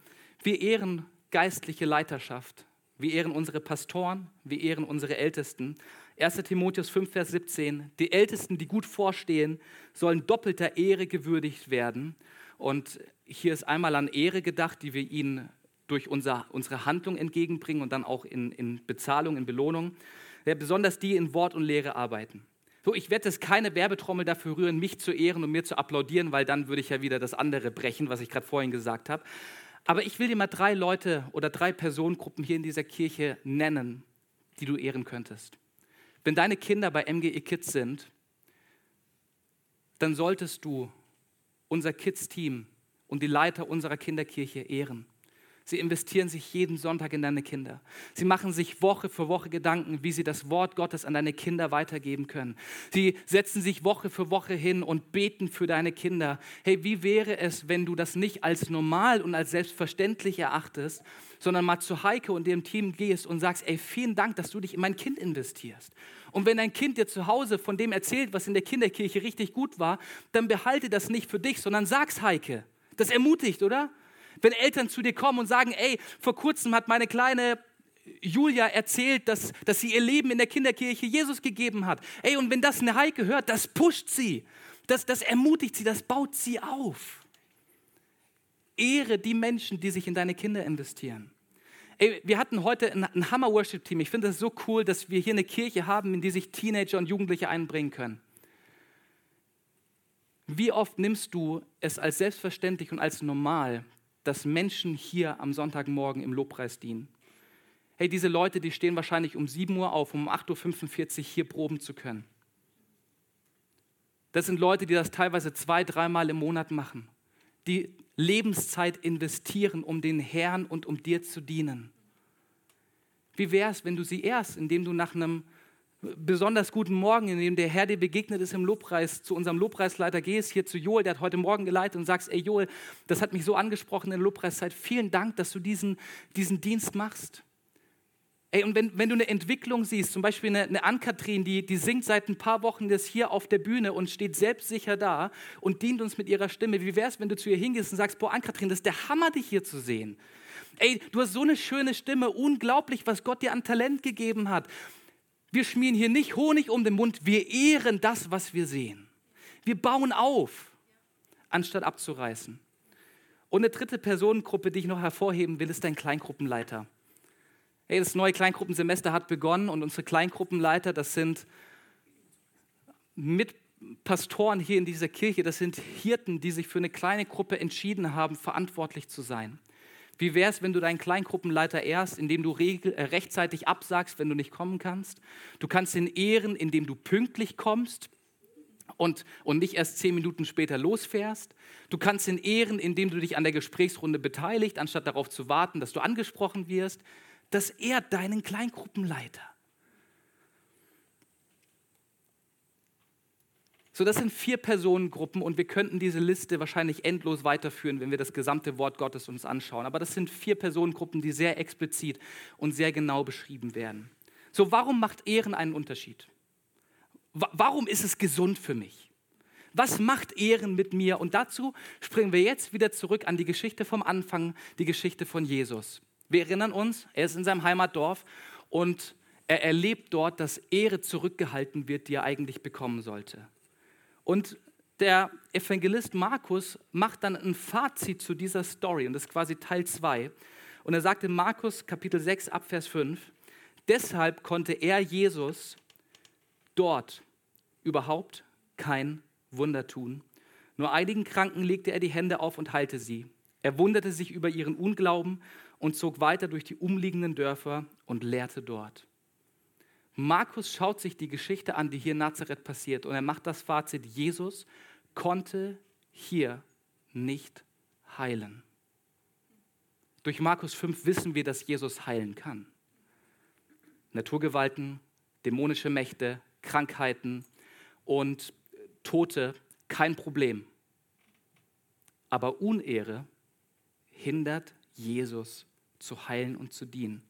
Wir ehren geistliche Leiterschaft. Wir ehren unsere Pastoren, wir ehren unsere Ältesten. 1 Timotheus 5, Vers 17. Die Ältesten, die gut vorstehen, sollen doppelter Ehre gewürdigt werden. Und hier ist einmal an Ehre gedacht, die wir ihnen durch unser, unsere Handlung entgegenbringen und dann auch in, in Bezahlung, in Belohnung. Ja, besonders die in Wort und Lehre arbeiten. So, ich werde jetzt keine Werbetrommel dafür rühren, mich zu ehren und mir zu applaudieren, weil dann würde ich ja wieder das andere brechen, was ich gerade vorhin gesagt habe. Aber ich will dir mal drei Leute oder drei Personengruppen hier in dieser Kirche nennen, die du ehren könntest. Wenn deine Kinder bei MGE Kids sind, dann solltest du unser Kids-Team und die Leiter unserer Kinderkirche ehren. Sie investieren sich jeden Sonntag in deine Kinder. Sie machen sich Woche für Woche Gedanken, wie sie das Wort Gottes an deine Kinder weitergeben können. Sie setzen sich Woche für Woche hin und beten für deine Kinder. Hey, wie wäre es, wenn du das nicht als normal und als selbstverständlich erachtest, sondern mal zu Heike und dem Team gehst und sagst, ey, vielen Dank, dass du dich in mein Kind investierst. Und wenn dein Kind dir zu Hause von dem erzählt, was in der Kinderkirche richtig gut war, dann behalte das nicht für dich, sondern sag's Heike. Das ermutigt, oder? Wenn Eltern zu dir kommen und sagen, ey, vor kurzem hat meine kleine Julia erzählt, dass, dass sie ihr Leben in der Kinderkirche Jesus gegeben hat. Ey, und wenn das eine Heike hört, das pusht sie, das, das ermutigt sie, das baut sie auf. Ehre die Menschen, die sich in deine Kinder investieren. Ey, wir hatten heute ein, Hammer-Worship-Team. Ich finde es so cool, dass wir hier eine Kirche haben, in die sich Teenager und Jugendliche einbringen können. Wie oft nimmst du es als selbstverständlich und als normal, dass Menschen hier am Sonntagmorgen im Lobpreis dienen? Hey, diese Leute, die stehen wahrscheinlich um 7 Uhr auf, um 8.45 Uhr hier proben zu können. Das sind Leute, die das teilweise zwei, dreimal im Monat machen, die Lebenszeit investieren, um den Herrn und um dir zu dienen. Wie wäre es, wenn du sie erst, indem du nach einem besonders guten Morgen, in dem der Herr dir begegnet ist im Lobpreis, zu unserem Lobpreisleiter gehst, hier zu Joel, der hat heute Morgen geleitet und sagst, ey Joel, das hat mich so angesprochen in der Lobpreiszeit, vielen Dank, dass du diesen, diesen Dienst machst. Ey, und wenn, wenn du eine Entwicklung siehst, zum Beispiel eine, eine Ann-Kathrin, die, die singt seit ein paar Wochen das hier auf der Bühne und steht selbstsicher da und dient uns mit ihrer Stimme. Wie wäre es, wenn du zu ihr hingehst und sagst, boah, Ann-Kathrin, das ist der Hammer, dich hier zu sehen. Ey, du hast so eine schöne Stimme, unglaublich, was Gott dir an Talent gegeben hat. Wir schmieren hier nicht Honig um den Mund, wir ehren das, was wir sehen. Wir bauen auf, anstatt abzureißen. Und eine dritte Personengruppe, die ich noch hervorheben will, ist dein Kleingruppenleiter. Hey, das neue Kleingruppensemester hat begonnen und unsere Kleingruppenleiter, das sind Mitpastoren hier in dieser Kirche, das sind Hirten, die sich für eine kleine Gruppe entschieden haben, verantwortlich zu sein. Wie wäre es, wenn du deinen Kleingruppenleiter ehrst, indem du äh, rechtzeitig absagst, wenn du nicht kommen kannst? Du kannst ihn ehren, indem du pünktlich kommst und, und nicht erst zehn Minuten später losfährst. Du kannst ihn ehren, indem du dich an der Gesprächsrunde beteiligst, anstatt darauf zu warten, dass du angesprochen wirst. Das ehrt deinen Kleingruppenleiter. So, das sind vier Personengruppen und wir könnten diese Liste wahrscheinlich endlos weiterführen, wenn wir das gesamte Wort Gottes uns anschauen. Aber das sind vier Personengruppen, die sehr explizit und sehr genau beschrieben werden. So, warum macht Ehren einen Unterschied? Warum ist es gesund für mich? Was macht Ehren mit mir? Und dazu springen wir jetzt wieder zurück an die Geschichte vom Anfang, die Geschichte von Jesus. Wir erinnern uns, er ist in seinem Heimatdorf und er erlebt dort, dass Ehre zurückgehalten wird, die er eigentlich bekommen sollte. Und der Evangelist Markus macht dann ein Fazit zu dieser Story und das ist quasi Teil 2. Und er sagt in Markus Kapitel 6 ab Vers 5, deshalb konnte er Jesus dort überhaupt kein Wunder tun. Nur einigen Kranken legte er die Hände auf und heilte sie. Er wunderte sich über ihren Unglauben und zog weiter durch die umliegenden Dörfer und lehrte dort. Markus schaut sich die Geschichte an, die hier in Nazareth passiert, und er macht das Fazit, Jesus konnte hier nicht heilen. Durch Markus 5 wissen wir, dass Jesus heilen kann. Naturgewalten, dämonische Mächte, Krankheiten und Tote, kein Problem. Aber Unehre hindert Jesus zu heilen und zu dienen.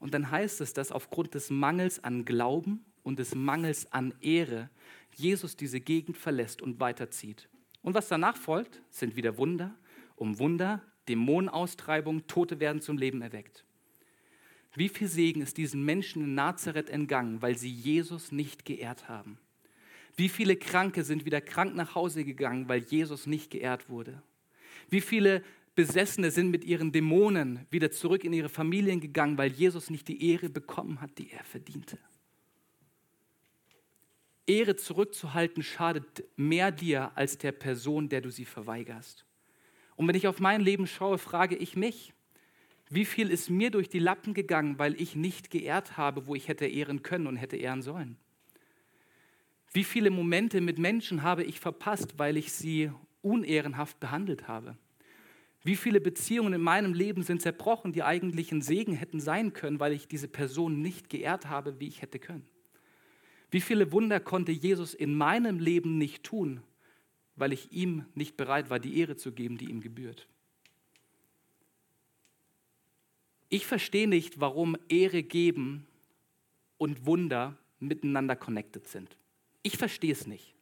Und dann heißt es, dass aufgrund des Mangels an Glauben und des Mangels an Ehre Jesus diese Gegend verlässt und weiterzieht. Und was danach folgt, sind wieder Wunder um Wunder, Dämonenaustreibung, Tote werden zum Leben erweckt. Wie viel Segen ist diesen Menschen in Nazareth entgangen, weil sie Jesus nicht geehrt haben? Wie viele Kranke sind wieder krank nach Hause gegangen, weil Jesus nicht geehrt wurde? Wie viele Besessene sind mit ihren Dämonen wieder zurück in ihre Familien gegangen, weil Jesus nicht die Ehre bekommen hat, die er verdiente. Ehre zurückzuhalten schadet mehr dir als der Person, der du sie verweigerst. Und wenn ich auf mein Leben schaue, frage ich mich, wie viel ist mir durch die Lappen gegangen, weil ich nicht geehrt habe, wo ich hätte ehren können und hätte ehren sollen? Wie viele Momente mit Menschen habe ich verpasst, weil ich sie unehrenhaft behandelt habe? Wie viele Beziehungen in meinem Leben sind zerbrochen, die eigentlich ein Segen hätten sein können, weil ich diese Person nicht geehrt habe, wie ich hätte können? Wie viele Wunder konnte Jesus in meinem Leben nicht tun, weil ich ihm nicht bereit war, die Ehre zu geben, die ihm gebührt? Ich verstehe nicht, warum Ehre geben und Wunder miteinander connected sind. Ich verstehe es nicht.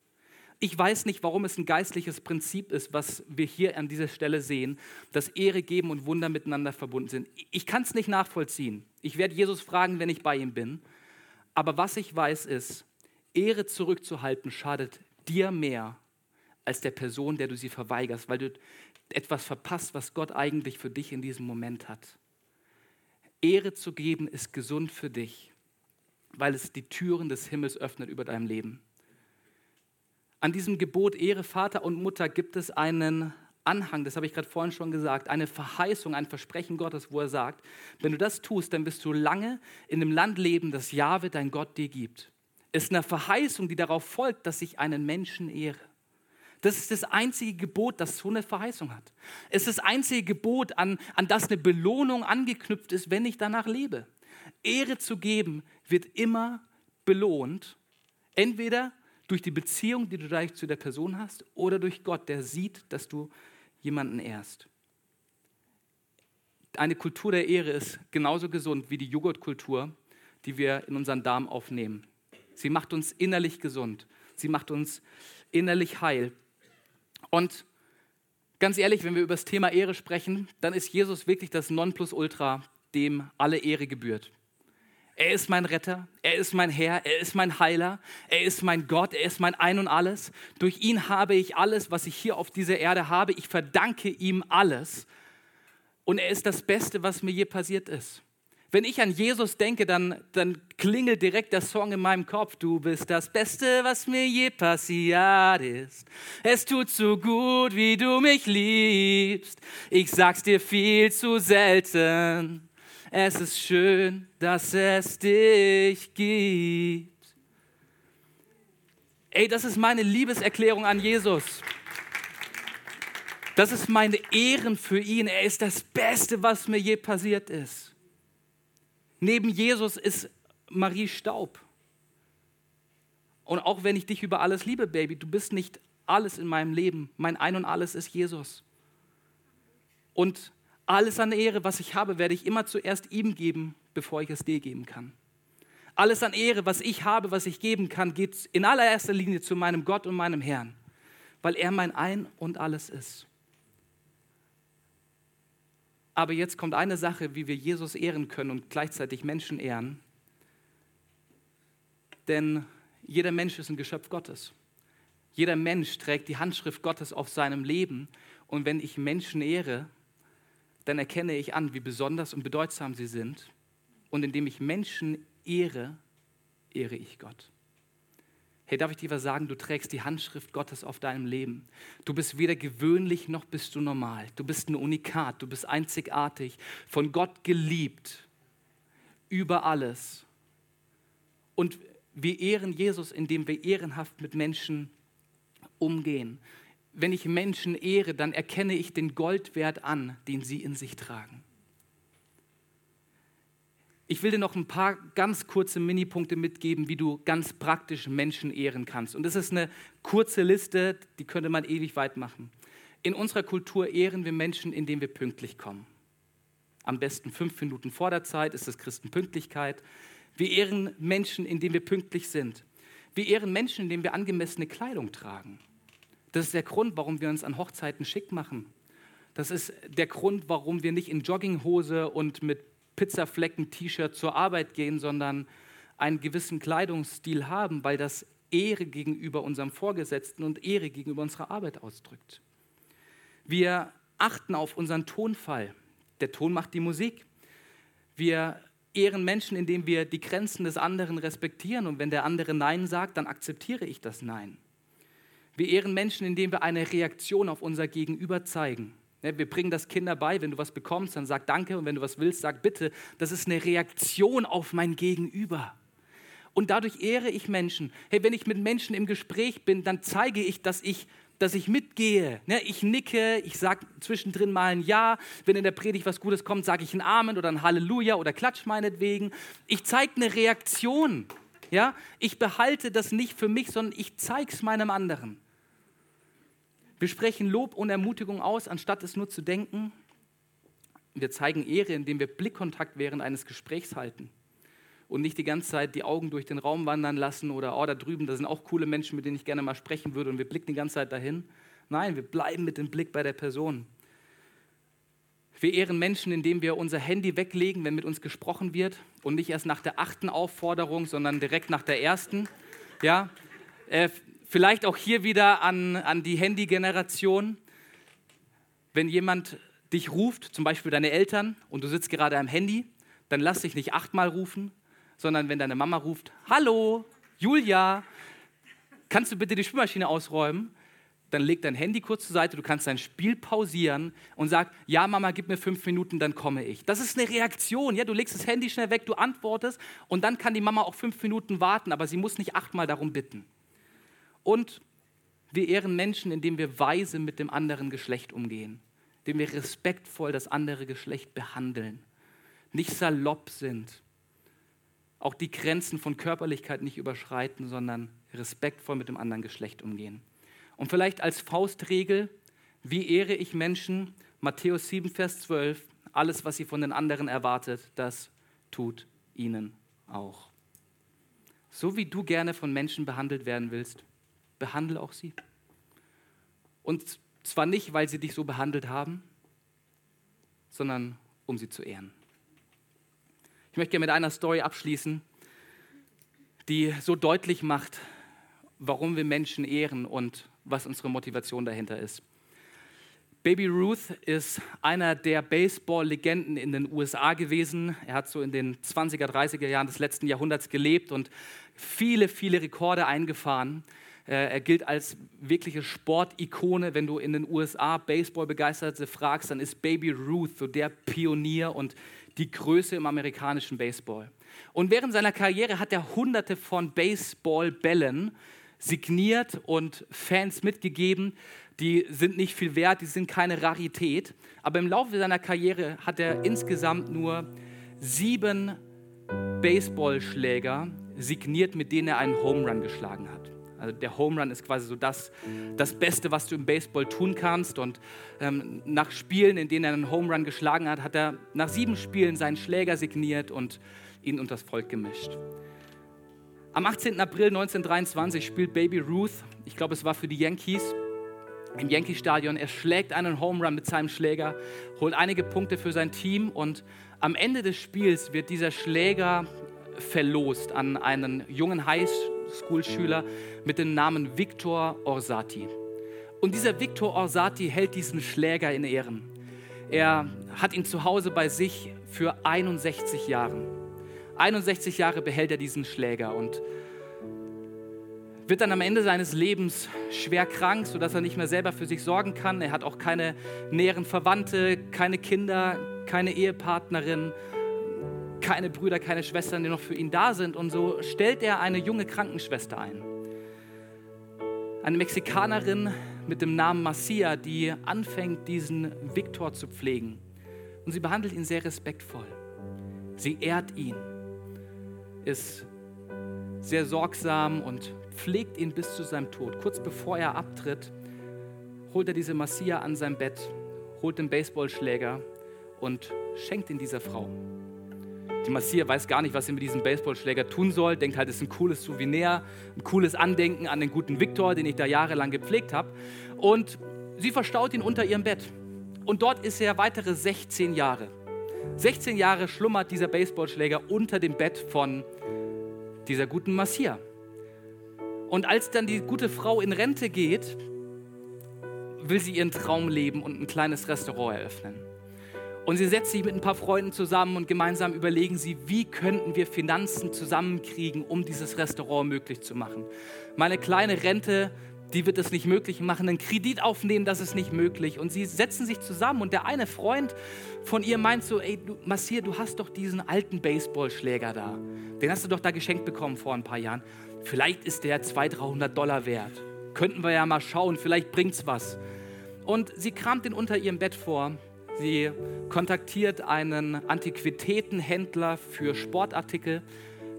Ich weiß nicht, warum es ein geistliches Prinzip ist, was wir hier an dieser Stelle sehen, dass Ehre geben und Wunder miteinander verbunden sind. Ich kann es nicht nachvollziehen. Ich werde Jesus fragen, wenn ich bei ihm bin. Aber was ich weiß ist, Ehre zurückzuhalten schadet dir mehr als der Person, der du sie verweigerst, weil du etwas verpasst, was Gott eigentlich für dich in diesem Moment hat. Ehre zu geben ist gesund für dich, weil es die Türen des Himmels öffnet über deinem Leben. An diesem Gebot Ehre Vater und Mutter gibt es einen Anhang, das habe ich gerade vorhin schon gesagt, eine Verheißung, ein Versprechen Gottes, wo er sagt, wenn du das tust, dann wirst du lange in dem Land leben, das Jahwe, dein Gott, dir gibt. Es ist eine Verheißung, die darauf folgt, dass ich einen Menschen ehre. Das ist das einzige Gebot, das so eine Verheißung hat. Es ist das einzige Gebot, an, an das eine Belohnung angeknüpft ist, wenn ich danach lebe. Ehre zu geben wird immer belohnt, entweder durch die Beziehung, die du gleich zu der Person hast, oder durch Gott, der sieht, dass du jemanden ehrst. Eine Kultur der Ehre ist genauso gesund wie die Joghurtkultur, die wir in unseren Darm aufnehmen. Sie macht uns innerlich gesund. Sie macht uns innerlich heil. Und ganz ehrlich, wenn wir über das Thema Ehre sprechen, dann ist Jesus wirklich das Nonplusultra, dem alle Ehre gebührt. Er ist mein Retter, er ist mein Herr, er ist mein Heiler, er ist mein Gott, er ist mein Ein und alles. Durch ihn habe ich alles, was ich hier auf dieser Erde habe. Ich verdanke ihm alles. Und er ist das Beste, was mir je passiert ist. Wenn ich an Jesus denke, dann, dann klingelt direkt der Song in meinem Kopf. Du bist das Beste, was mir je passiert ist. Es tut so gut, wie du mich liebst. Ich sag's dir viel zu selten. Es ist schön, dass es dich gibt. Ey, das ist meine Liebeserklärung an Jesus. Das ist meine Ehren für ihn. Er ist das Beste, was mir je passiert ist. Neben Jesus ist Marie Staub. Und auch wenn ich dich über alles liebe, Baby, du bist nicht alles in meinem Leben. Mein Ein und alles ist Jesus. Und alles an Ehre, was ich habe, werde ich immer zuerst ihm geben, bevor ich es dir geben kann. Alles an Ehre, was ich habe, was ich geben kann, geht in allererster Linie zu meinem Gott und meinem Herrn, weil er mein Ein und alles ist. Aber jetzt kommt eine Sache, wie wir Jesus ehren können und gleichzeitig Menschen ehren. Denn jeder Mensch ist ein Geschöpf Gottes. Jeder Mensch trägt die Handschrift Gottes auf seinem Leben. Und wenn ich Menschen ehre, dann erkenne ich an, wie besonders und bedeutsam sie sind. Und indem ich Menschen ehre, ehre ich Gott. Hey, darf ich dir was sagen? Du trägst die Handschrift Gottes auf deinem Leben. Du bist weder gewöhnlich noch bist du normal. Du bist ein Unikat, du bist einzigartig, von Gott geliebt, über alles. Und wir ehren Jesus, indem wir ehrenhaft mit Menschen umgehen wenn ich Menschen ehre, dann erkenne ich den Goldwert an, den sie in sich tragen. Ich will dir noch ein paar ganz kurze Minipunkte mitgeben, wie du ganz praktisch Menschen ehren kannst. Und das ist eine kurze Liste, die könnte man ewig weit machen. In unserer Kultur ehren wir Menschen, indem wir pünktlich kommen. Am besten fünf Minuten vor der Zeit ist das Christenpünktlichkeit. Wir ehren Menschen, indem wir pünktlich sind. Wir ehren Menschen, indem wir angemessene Kleidung tragen. Das ist der Grund, warum wir uns an Hochzeiten schick machen. Das ist der Grund, warum wir nicht in Jogginghose und mit Pizzaflecken-T-Shirt zur Arbeit gehen, sondern einen gewissen Kleidungsstil haben, weil das Ehre gegenüber unserem Vorgesetzten und Ehre gegenüber unserer Arbeit ausdrückt. Wir achten auf unseren Tonfall. Der Ton macht die Musik. Wir ehren Menschen, indem wir die Grenzen des anderen respektieren. Und wenn der andere Nein sagt, dann akzeptiere ich das Nein. Wir ehren Menschen, indem wir eine Reaktion auf unser Gegenüber zeigen. Wir bringen das Kinder bei, wenn du was bekommst, dann sag Danke und wenn du was willst, sag Bitte. Das ist eine Reaktion auf mein Gegenüber. Und dadurch ehre ich Menschen. Hey, wenn ich mit Menschen im Gespräch bin, dann zeige ich, dass ich, dass ich mitgehe. Ich nicke, ich sage zwischendrin mal ein Ja. Wenn in der Predigt was Gutes kommt, sage ich ein Amen oder ein Halleluja oder Klatsch meinetwegen. Ich zeige eine Reaktion. Ja? Ich behalte das nicht für mich, sondern ich zeige es meinem anderen. Wir sprechen Lob und Ermutigung aus, anstatt es nur zu denken. Wir zeigen Ehre, indem wir Blickkontakt während eines Gesprächs halten und nicht die ganze Zeit die Augen durch den Raum wandern lassen oder, oh, da drüben, da sind auch coole Menschen, mit denen ich gerne mal sprechen würde und wir blicken die ganze Zeit dahin. Nein, wir bleiben mit dem Blick bei der Person. Wir ehren Menschen, indem wir unser Handy weglegen, wenn mit uns gesprochen wird und nicht erst nach der achten Aufforderung, sondern direkt nach der ersten. Ja, äh, Vielleicht auch hier wieder an, an die Handy-Generation. Wenn jemand dich ruft, zum Beispiel deine Eltern, und du sitzt gerade am Handy, dann lass dich nicht achtmal rufen, sondern wenn deine Mama ruft, hallo, Julia, kannst du bitte die Spülmaschine ausräumen? Dann leg dein Handy kurz zur Seite, du kannst dein Spiel pausieren und sag, ja Mama, gib mir fünf Minuten, dann komme ich. Das ist eine Reaktion, ja, du legst das Handy schnell weg, du antwortest und dann kann die Mama auch fünf Minuten warten, aber sie muss nicht achtmal darum bitten. Und wir ehren Menschen, indem wir weise mit dem anderen Geschlecht umgehen, indem wir respektvoll das andere Geschlecht behandeln, nicht salopp sind, auch die Grenzen von Körperlichkeit nicht überschreiten, sondern respektvoll mit dem anderen Geschlecht umgehen. Und vielleicht als Faustregel, wie ehre ich Menschen? Matthäus 7, Vers 12, alles, was sie von den anderen erwartet, das tut ihnen auch. So wie du gerne von Menschen behandelt werden willst, behandle auch sie. Und zwar nicht, weil sie dich so behandelt haben, sondern um sie zu ehren. Ich möchte gerne mit einer Story abschließen, die so deutlich macht, warum wir Menschen ehren und was unsere Motivation dahinter ist. Baby Ruth ist einer der Baseball-Legenden in den USA gewesen. Er hat so in den 20er, 30er Jahren des letzten Jahrhunderts gelebt und viele, viele Rekorde eingefahren. Äh, er gilt als wirkliche Sportikone. Wenn du in den USA Baseball-Begeisterte fragst, dann ist Baby Ruth so der Pionier und die Größe im amerikanischen Baseball. Und während seiner Karriere hat er hunderte von Baseballbällen signiert und Fans mitgegeben. Die sind nicht viel wert, die sind keine Rarität. Aber im Laufe seiner Karriere hat er insgesamt nur sieben Baseballschläger signiert, mit denen er einen Home Run geschlagen hat. Also der Home Run ist quasi so das, das Beste, was du im Baseball tun kannst. Und ähm, nach Spielen, in denen er einen Home Run geschlagen hat, hat er nach sieben Spielen seinen Schläger signiert und ihn unter das Volk gemischt. Am 18. April 1923 spielt Baby Ruth, ich glaube es war für die Yankees, im Yankee Stadion. Er schlägt einen Home Run mit seinem Schläger, holt einige Punkte für sein Team und am Ende des Spiels wird dieser Schläger verlost an einen jungen Highschool-Schüler mit dem Namen Victor Orsati. Und dieser Victor Orsati hält diesen Schläger in Ehren. Er hat ihn zu Hause bei sich für 61 Jahre. 61 Jahre behält er diesen Schläger und wird dann am Ende seines Lebens schwer krank, sodass er nicht mehr selber für sich sorgen kann. Er hat auch keine näheren Verwandte, keine Kinder, keine Ehepartnerin, keine Brüder, keine Schwestern, die noch für ihn da sind. Und so stellt er eine junge Krankenschwester ein. Eine Mexikanerin mit dem Namen Marcia, die anfängt, diesen Viktor zu pflegen. Und sie behandelt ihn sehr respektvoll. Sie ehrt ihn ist sehr sorgsam und pflegt ihn bis zu seinem Tod. Kurz bevor er abtritt, holt er diese Massia an sein Bett, holt den Baseballschläger und schenkt ihn dieser Frau. Die Massia weiß gar nicht, was sie mit diesem Baseballschläger tun soll, denkt halt, es ist ein cooles Souvenir, ein cooles Andenken an den guten Viktor, den ich da jahrelang gepflegt habe. Und sie verstaut ihn unter ihrem Bett. Und dort ist er weitere 16 Jahre. 16 Jahre schlummert dieser Baseballschläger unter dem Bett von dieser guten Massia. Und als dann die gute Frau in Rente geht, will sie ihren Traum leben und ein kleines Restaurant eröffnen. Und sie setzt sich mit ein paar Freunden zusammen und gemeinsam überlegen sie, wie könnten wir Finanzen zusammenkriegen, um dieses Restaurant möglich zu machen. Meine kleine Rente die wird es nicht möglich machen, einen Kredit aufnehmen, das ist nicht möglich. Und sie setzen sich zusammen und der eine Freund von ihr meint so, ey, du, Massier, du hast doch diesen alten Baseballschläger da. Den hast du doch da geschenkt bekommen vor ein paar Jahren. Vielleicht ist der 200, 300 Dollar wert. Könnten wir ja mal schauen, vielleicht bringt's was. Und sie kramt den unter ihrem Bett vor. Sie kontaktiert einen Antiquitätenhändler für Sportartikel,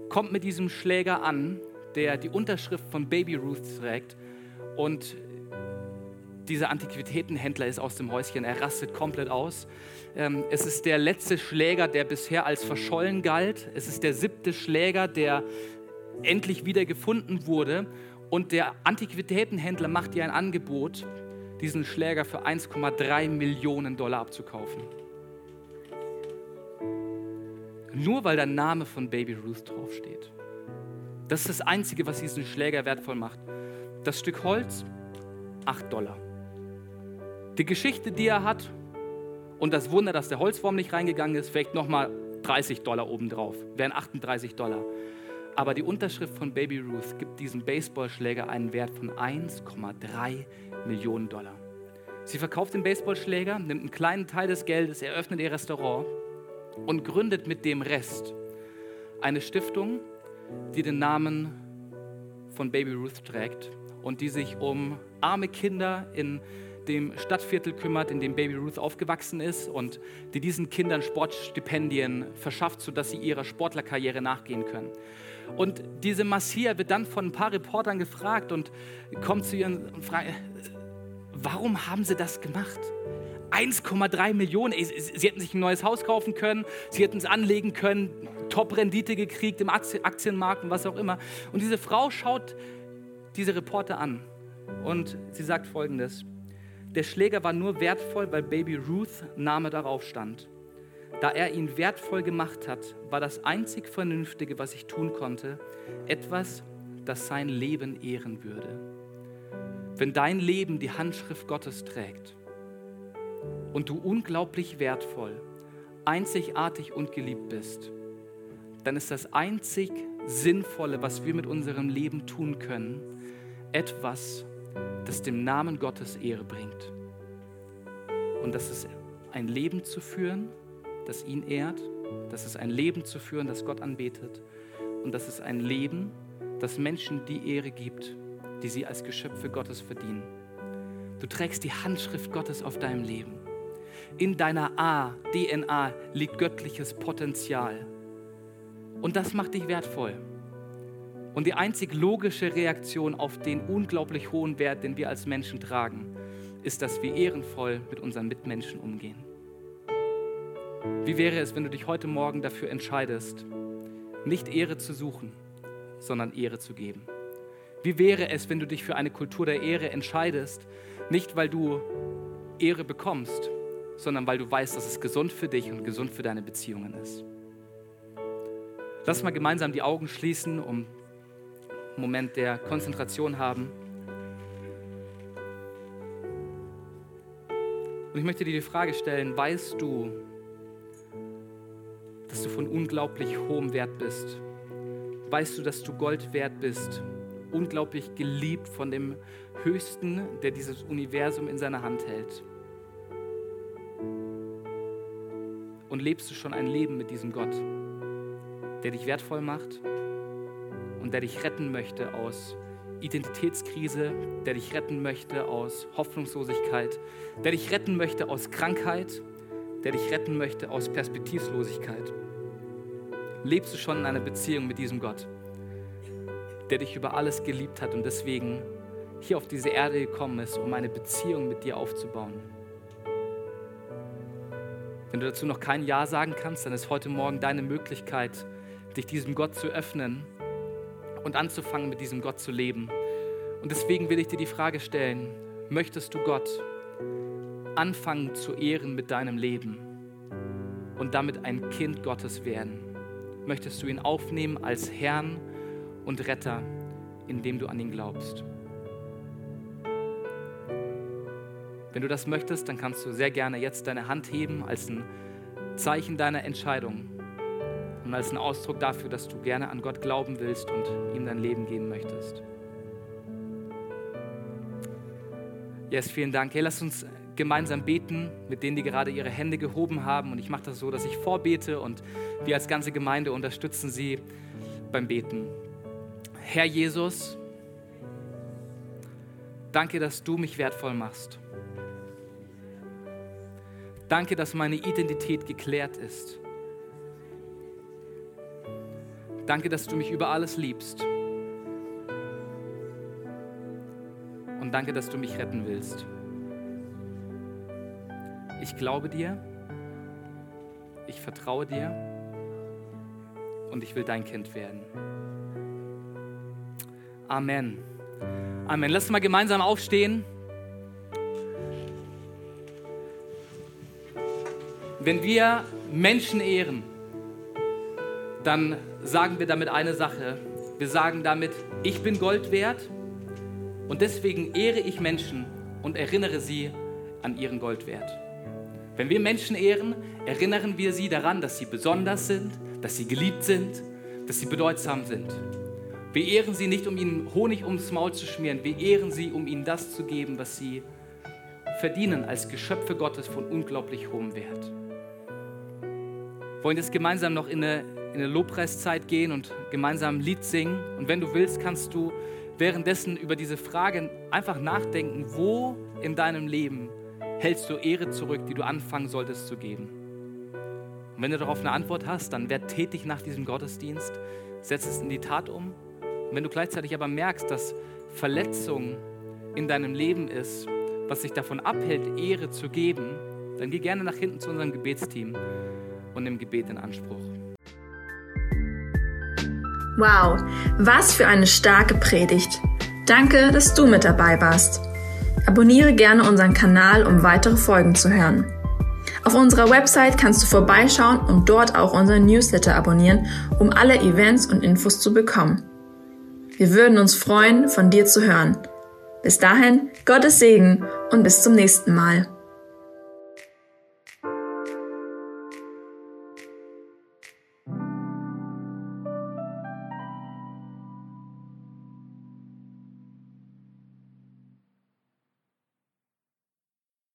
kommt mit diesem Schläger an, der die Unterschrift von Baby Ruth trägt und dieser Antiquitätenhändler ist aus dem Häuschen, er rastet komplett aus. Ähm, es ist der letzte Schläger, der bisher als verschollen galt. Es ist der siebte Schläger, der endlich wieder gefunden wurde. Und der Antiquitätenhändler macht dir ein Angebot, diesen Schläger für 1,3 Millionen Dollar abzukaufen. Nur weil der Name von Baby Ruth draufsteht. Das ist das Einzige, was diesen Schläger wertvoll macht. Das Stück Holz, 8 Dollar. Die Geschichte, die er hat und das Wunder, dass der Holzwurm nicht reingegangen ist, vielleicht nochmal 30 Dollar obendrauf, wären 38 Dollar. Aber die Unterschrift von Baby Ruth gibt diesem Baseballschläger einen Wert von 1,3 Millionen Dollar. Sie verkauft den Baseballschläger, nimmt einen kleinen Teil des Geldes, eröffnet ihr Restaurant und gründet mit dem Rest eine Stiftung, die den Namen von Baby Ruth trägt und die sich um arme Kinder in dem Stadtviertel kümmert, in dem Baby Ruth aufgewachsen ist und die diesen Kindern Sportstipendien verschafft, sodass sie ihrer Sportlerkarriere nachgehen können. Und diese Massia wird dann von ein paar Reportern gefragt und kommt zu ihren und fragt, warum haben sie das gemacht? 1,3 Millionen. Sie hätten sich ein neues Haus kaufen können, sie hätten es anlegen können, Top-Rendite gekriegt im Aktienmarkt und was auch immer. Und diese Frau schaut diese Reporter an und sie sagt folgendes: Der Schläger war nur wertvoll, weil Baby Ruth Name darauf stand. Da er ihn wertvoll gemacht hat, war das einzig Vernünftige, was ich tun konnte, etwas, das sein Leben ehren würde. Wenn dein Leben die Handschrift Gottes trägt und du unglaublich wertvoll, einzigartig und geliebt bist, dann ist das einzig Sinnvolle, was wir mit unserem Leben tun können, etwas, das dem Namen Gottes Ehre bringt. Und das ist ein Leben zu führen, das ihn ehrt, das ist ein Leben zu führen, das Gott anbetet. Und das ist ein Leben, das Menschen die Ehre gibt, die sie als Geschöpfe Gottes verdienen. Du trägst die Handschrift Gottes auf deinem Leben. In deiner A, DNA liegt göttliches Potenzial. Und das macht dich wertvoll. Und die einzig logische Reaktion auf den unglaublich hohen Wert, den wir als Menschen tragen, ist, dass wir ehrenvoll mit unseren Mitmenschen umgehen. Wie wäre es, wenn du dich heute Morgen dafür entscheidest, nicht Ehre zu suchen, sondern Ehre zu geben? Wie wäre es, wenn du dich für eine Kultur der Ehre entscheidest, nicht weil du Ehre bekommst, sondern weil du weißt, dass es gesund für dich und gesund für deine Beziehungen ist? Lass mal gemeinsam die Augen schließen, um einen Moment der Konzentration haben. Und ich möchte dir die Frage stellen, weißt du, dass du von unglaublich hohem Wert bist? Weißt du, dass du Gold wert bist? Unglaublich geliebt von dem Höchsten, der dieses Universum in seiner Hand hält? Und lebst du schon ein Leben mit diesem Gott? der dich wertvoll macht und der dich retten möchte aus Identitätskrise, der dich retten möchte aus Hoffnungslosigkeit, der dich retten möchte aus Krankheit, der dich retten möchte aus Perspektivlosigkeit. Lebst du schon in einer Beziehung mit diesem Gott, der dich über alles geliebt hat und deswegen hier auf diese Erde gekommen ist, um eine Beziehung mit dir aufzubauen? Wenn du dazu noch kein Ja sagen kannst, dann ist heute Morgen deine Möglichkeit, dich diesem Gott zu öffnen und anzufangen, mit diesem Gott zu leben. Und deswegen will ich dir die Frage stellen, möchtest du Gott anfangen zu ehren mit deinem Leben und damit ein Kind Gottes werden? Möchtest du ihn aufnehmen als Herrn und Retter, indem du an ihn glaubst? Wenn du das möchtest, dann kannst du sehr gerne jetzt deine Hand heben als ein Zeichen deiner Entscheidung und als ein Ausdruck dafür, dass du gerne an Gott glauben willst und ihm dein Leben geben möchtest. Yes, vielen Dank. Hey, lass uns gemeinsam beten mit denen, die gerade ihre Hände gehoben haben. Und ich mache das so, dass ich vorbete und wir als ganze Gemeinde unterstützen sie beim Beten. Herr Jesus, danke, dass du mich wertvoll machst. Danke, dass meine Identität geklärt ist. Danke, dass du mich über alles liebst. Und danke, dass du mich retten willst. Ich glaube dir, ich vertraue dir und ich will dein Kind werden. Amen. Amen. Lass uns mal gemeinsam aufstehen. Wenn wir Menschen ehren, dann sagen wir damit eine Sache. Wir sagen damit, ich bin Gold wert und deswegen ehre ich Menschen und erinnere sie an ihren Goldwert. Wenn wir Menschen ehren, erinnern wir sie daran, dass sie besonders sind, dass sie geliebt sind, dass sie bedeutsam sind. Wir ehren sie nicht, um ihnen Honig ums Maul zu schmieren, wir ehren sie, um ihnen das zu geben, was sie verdienen als Geschöpfe Gottes von unglaublich hohem Wert. Wir wollen jetzt gemeinsam noch in eine, in eine Lobpreiszeit gehen und gemeinsam ein Lied singen. Und wenn du willst, kannst du währenddessen über diese Frage einfach nachdenken, wo in deinem Leben hältst du Ehre zurück, die du anfangen solltest zu geben. Und wenn du darauf eine Antwort hast, dann werd tätig nach diesem Gottesdienst, setz es in die Tat um. Und wenn du gleichzeitig aber merkst, dass Verletzung in deinem Leben ist, was sich davon abhält, Ehre zu geben, dann geh gerne nach hinten zu unserem Gebetsteam und nimm Gebet in Anspruch. Wow, was für eine starke Predigt. Danke, dass du mit dabei warst. Abonniere gerne unseren Kanal, um weitere Folgen zu hören. Auf unserer Website kannst du vorbeischauen und dort auch unseren Newsletter abonnieren, um alle Events und Infos zu bekommen. Wir würden uns freuen, von dir zu hören. Bis dahin, Gottes Segen und bis zum nächsten Mal.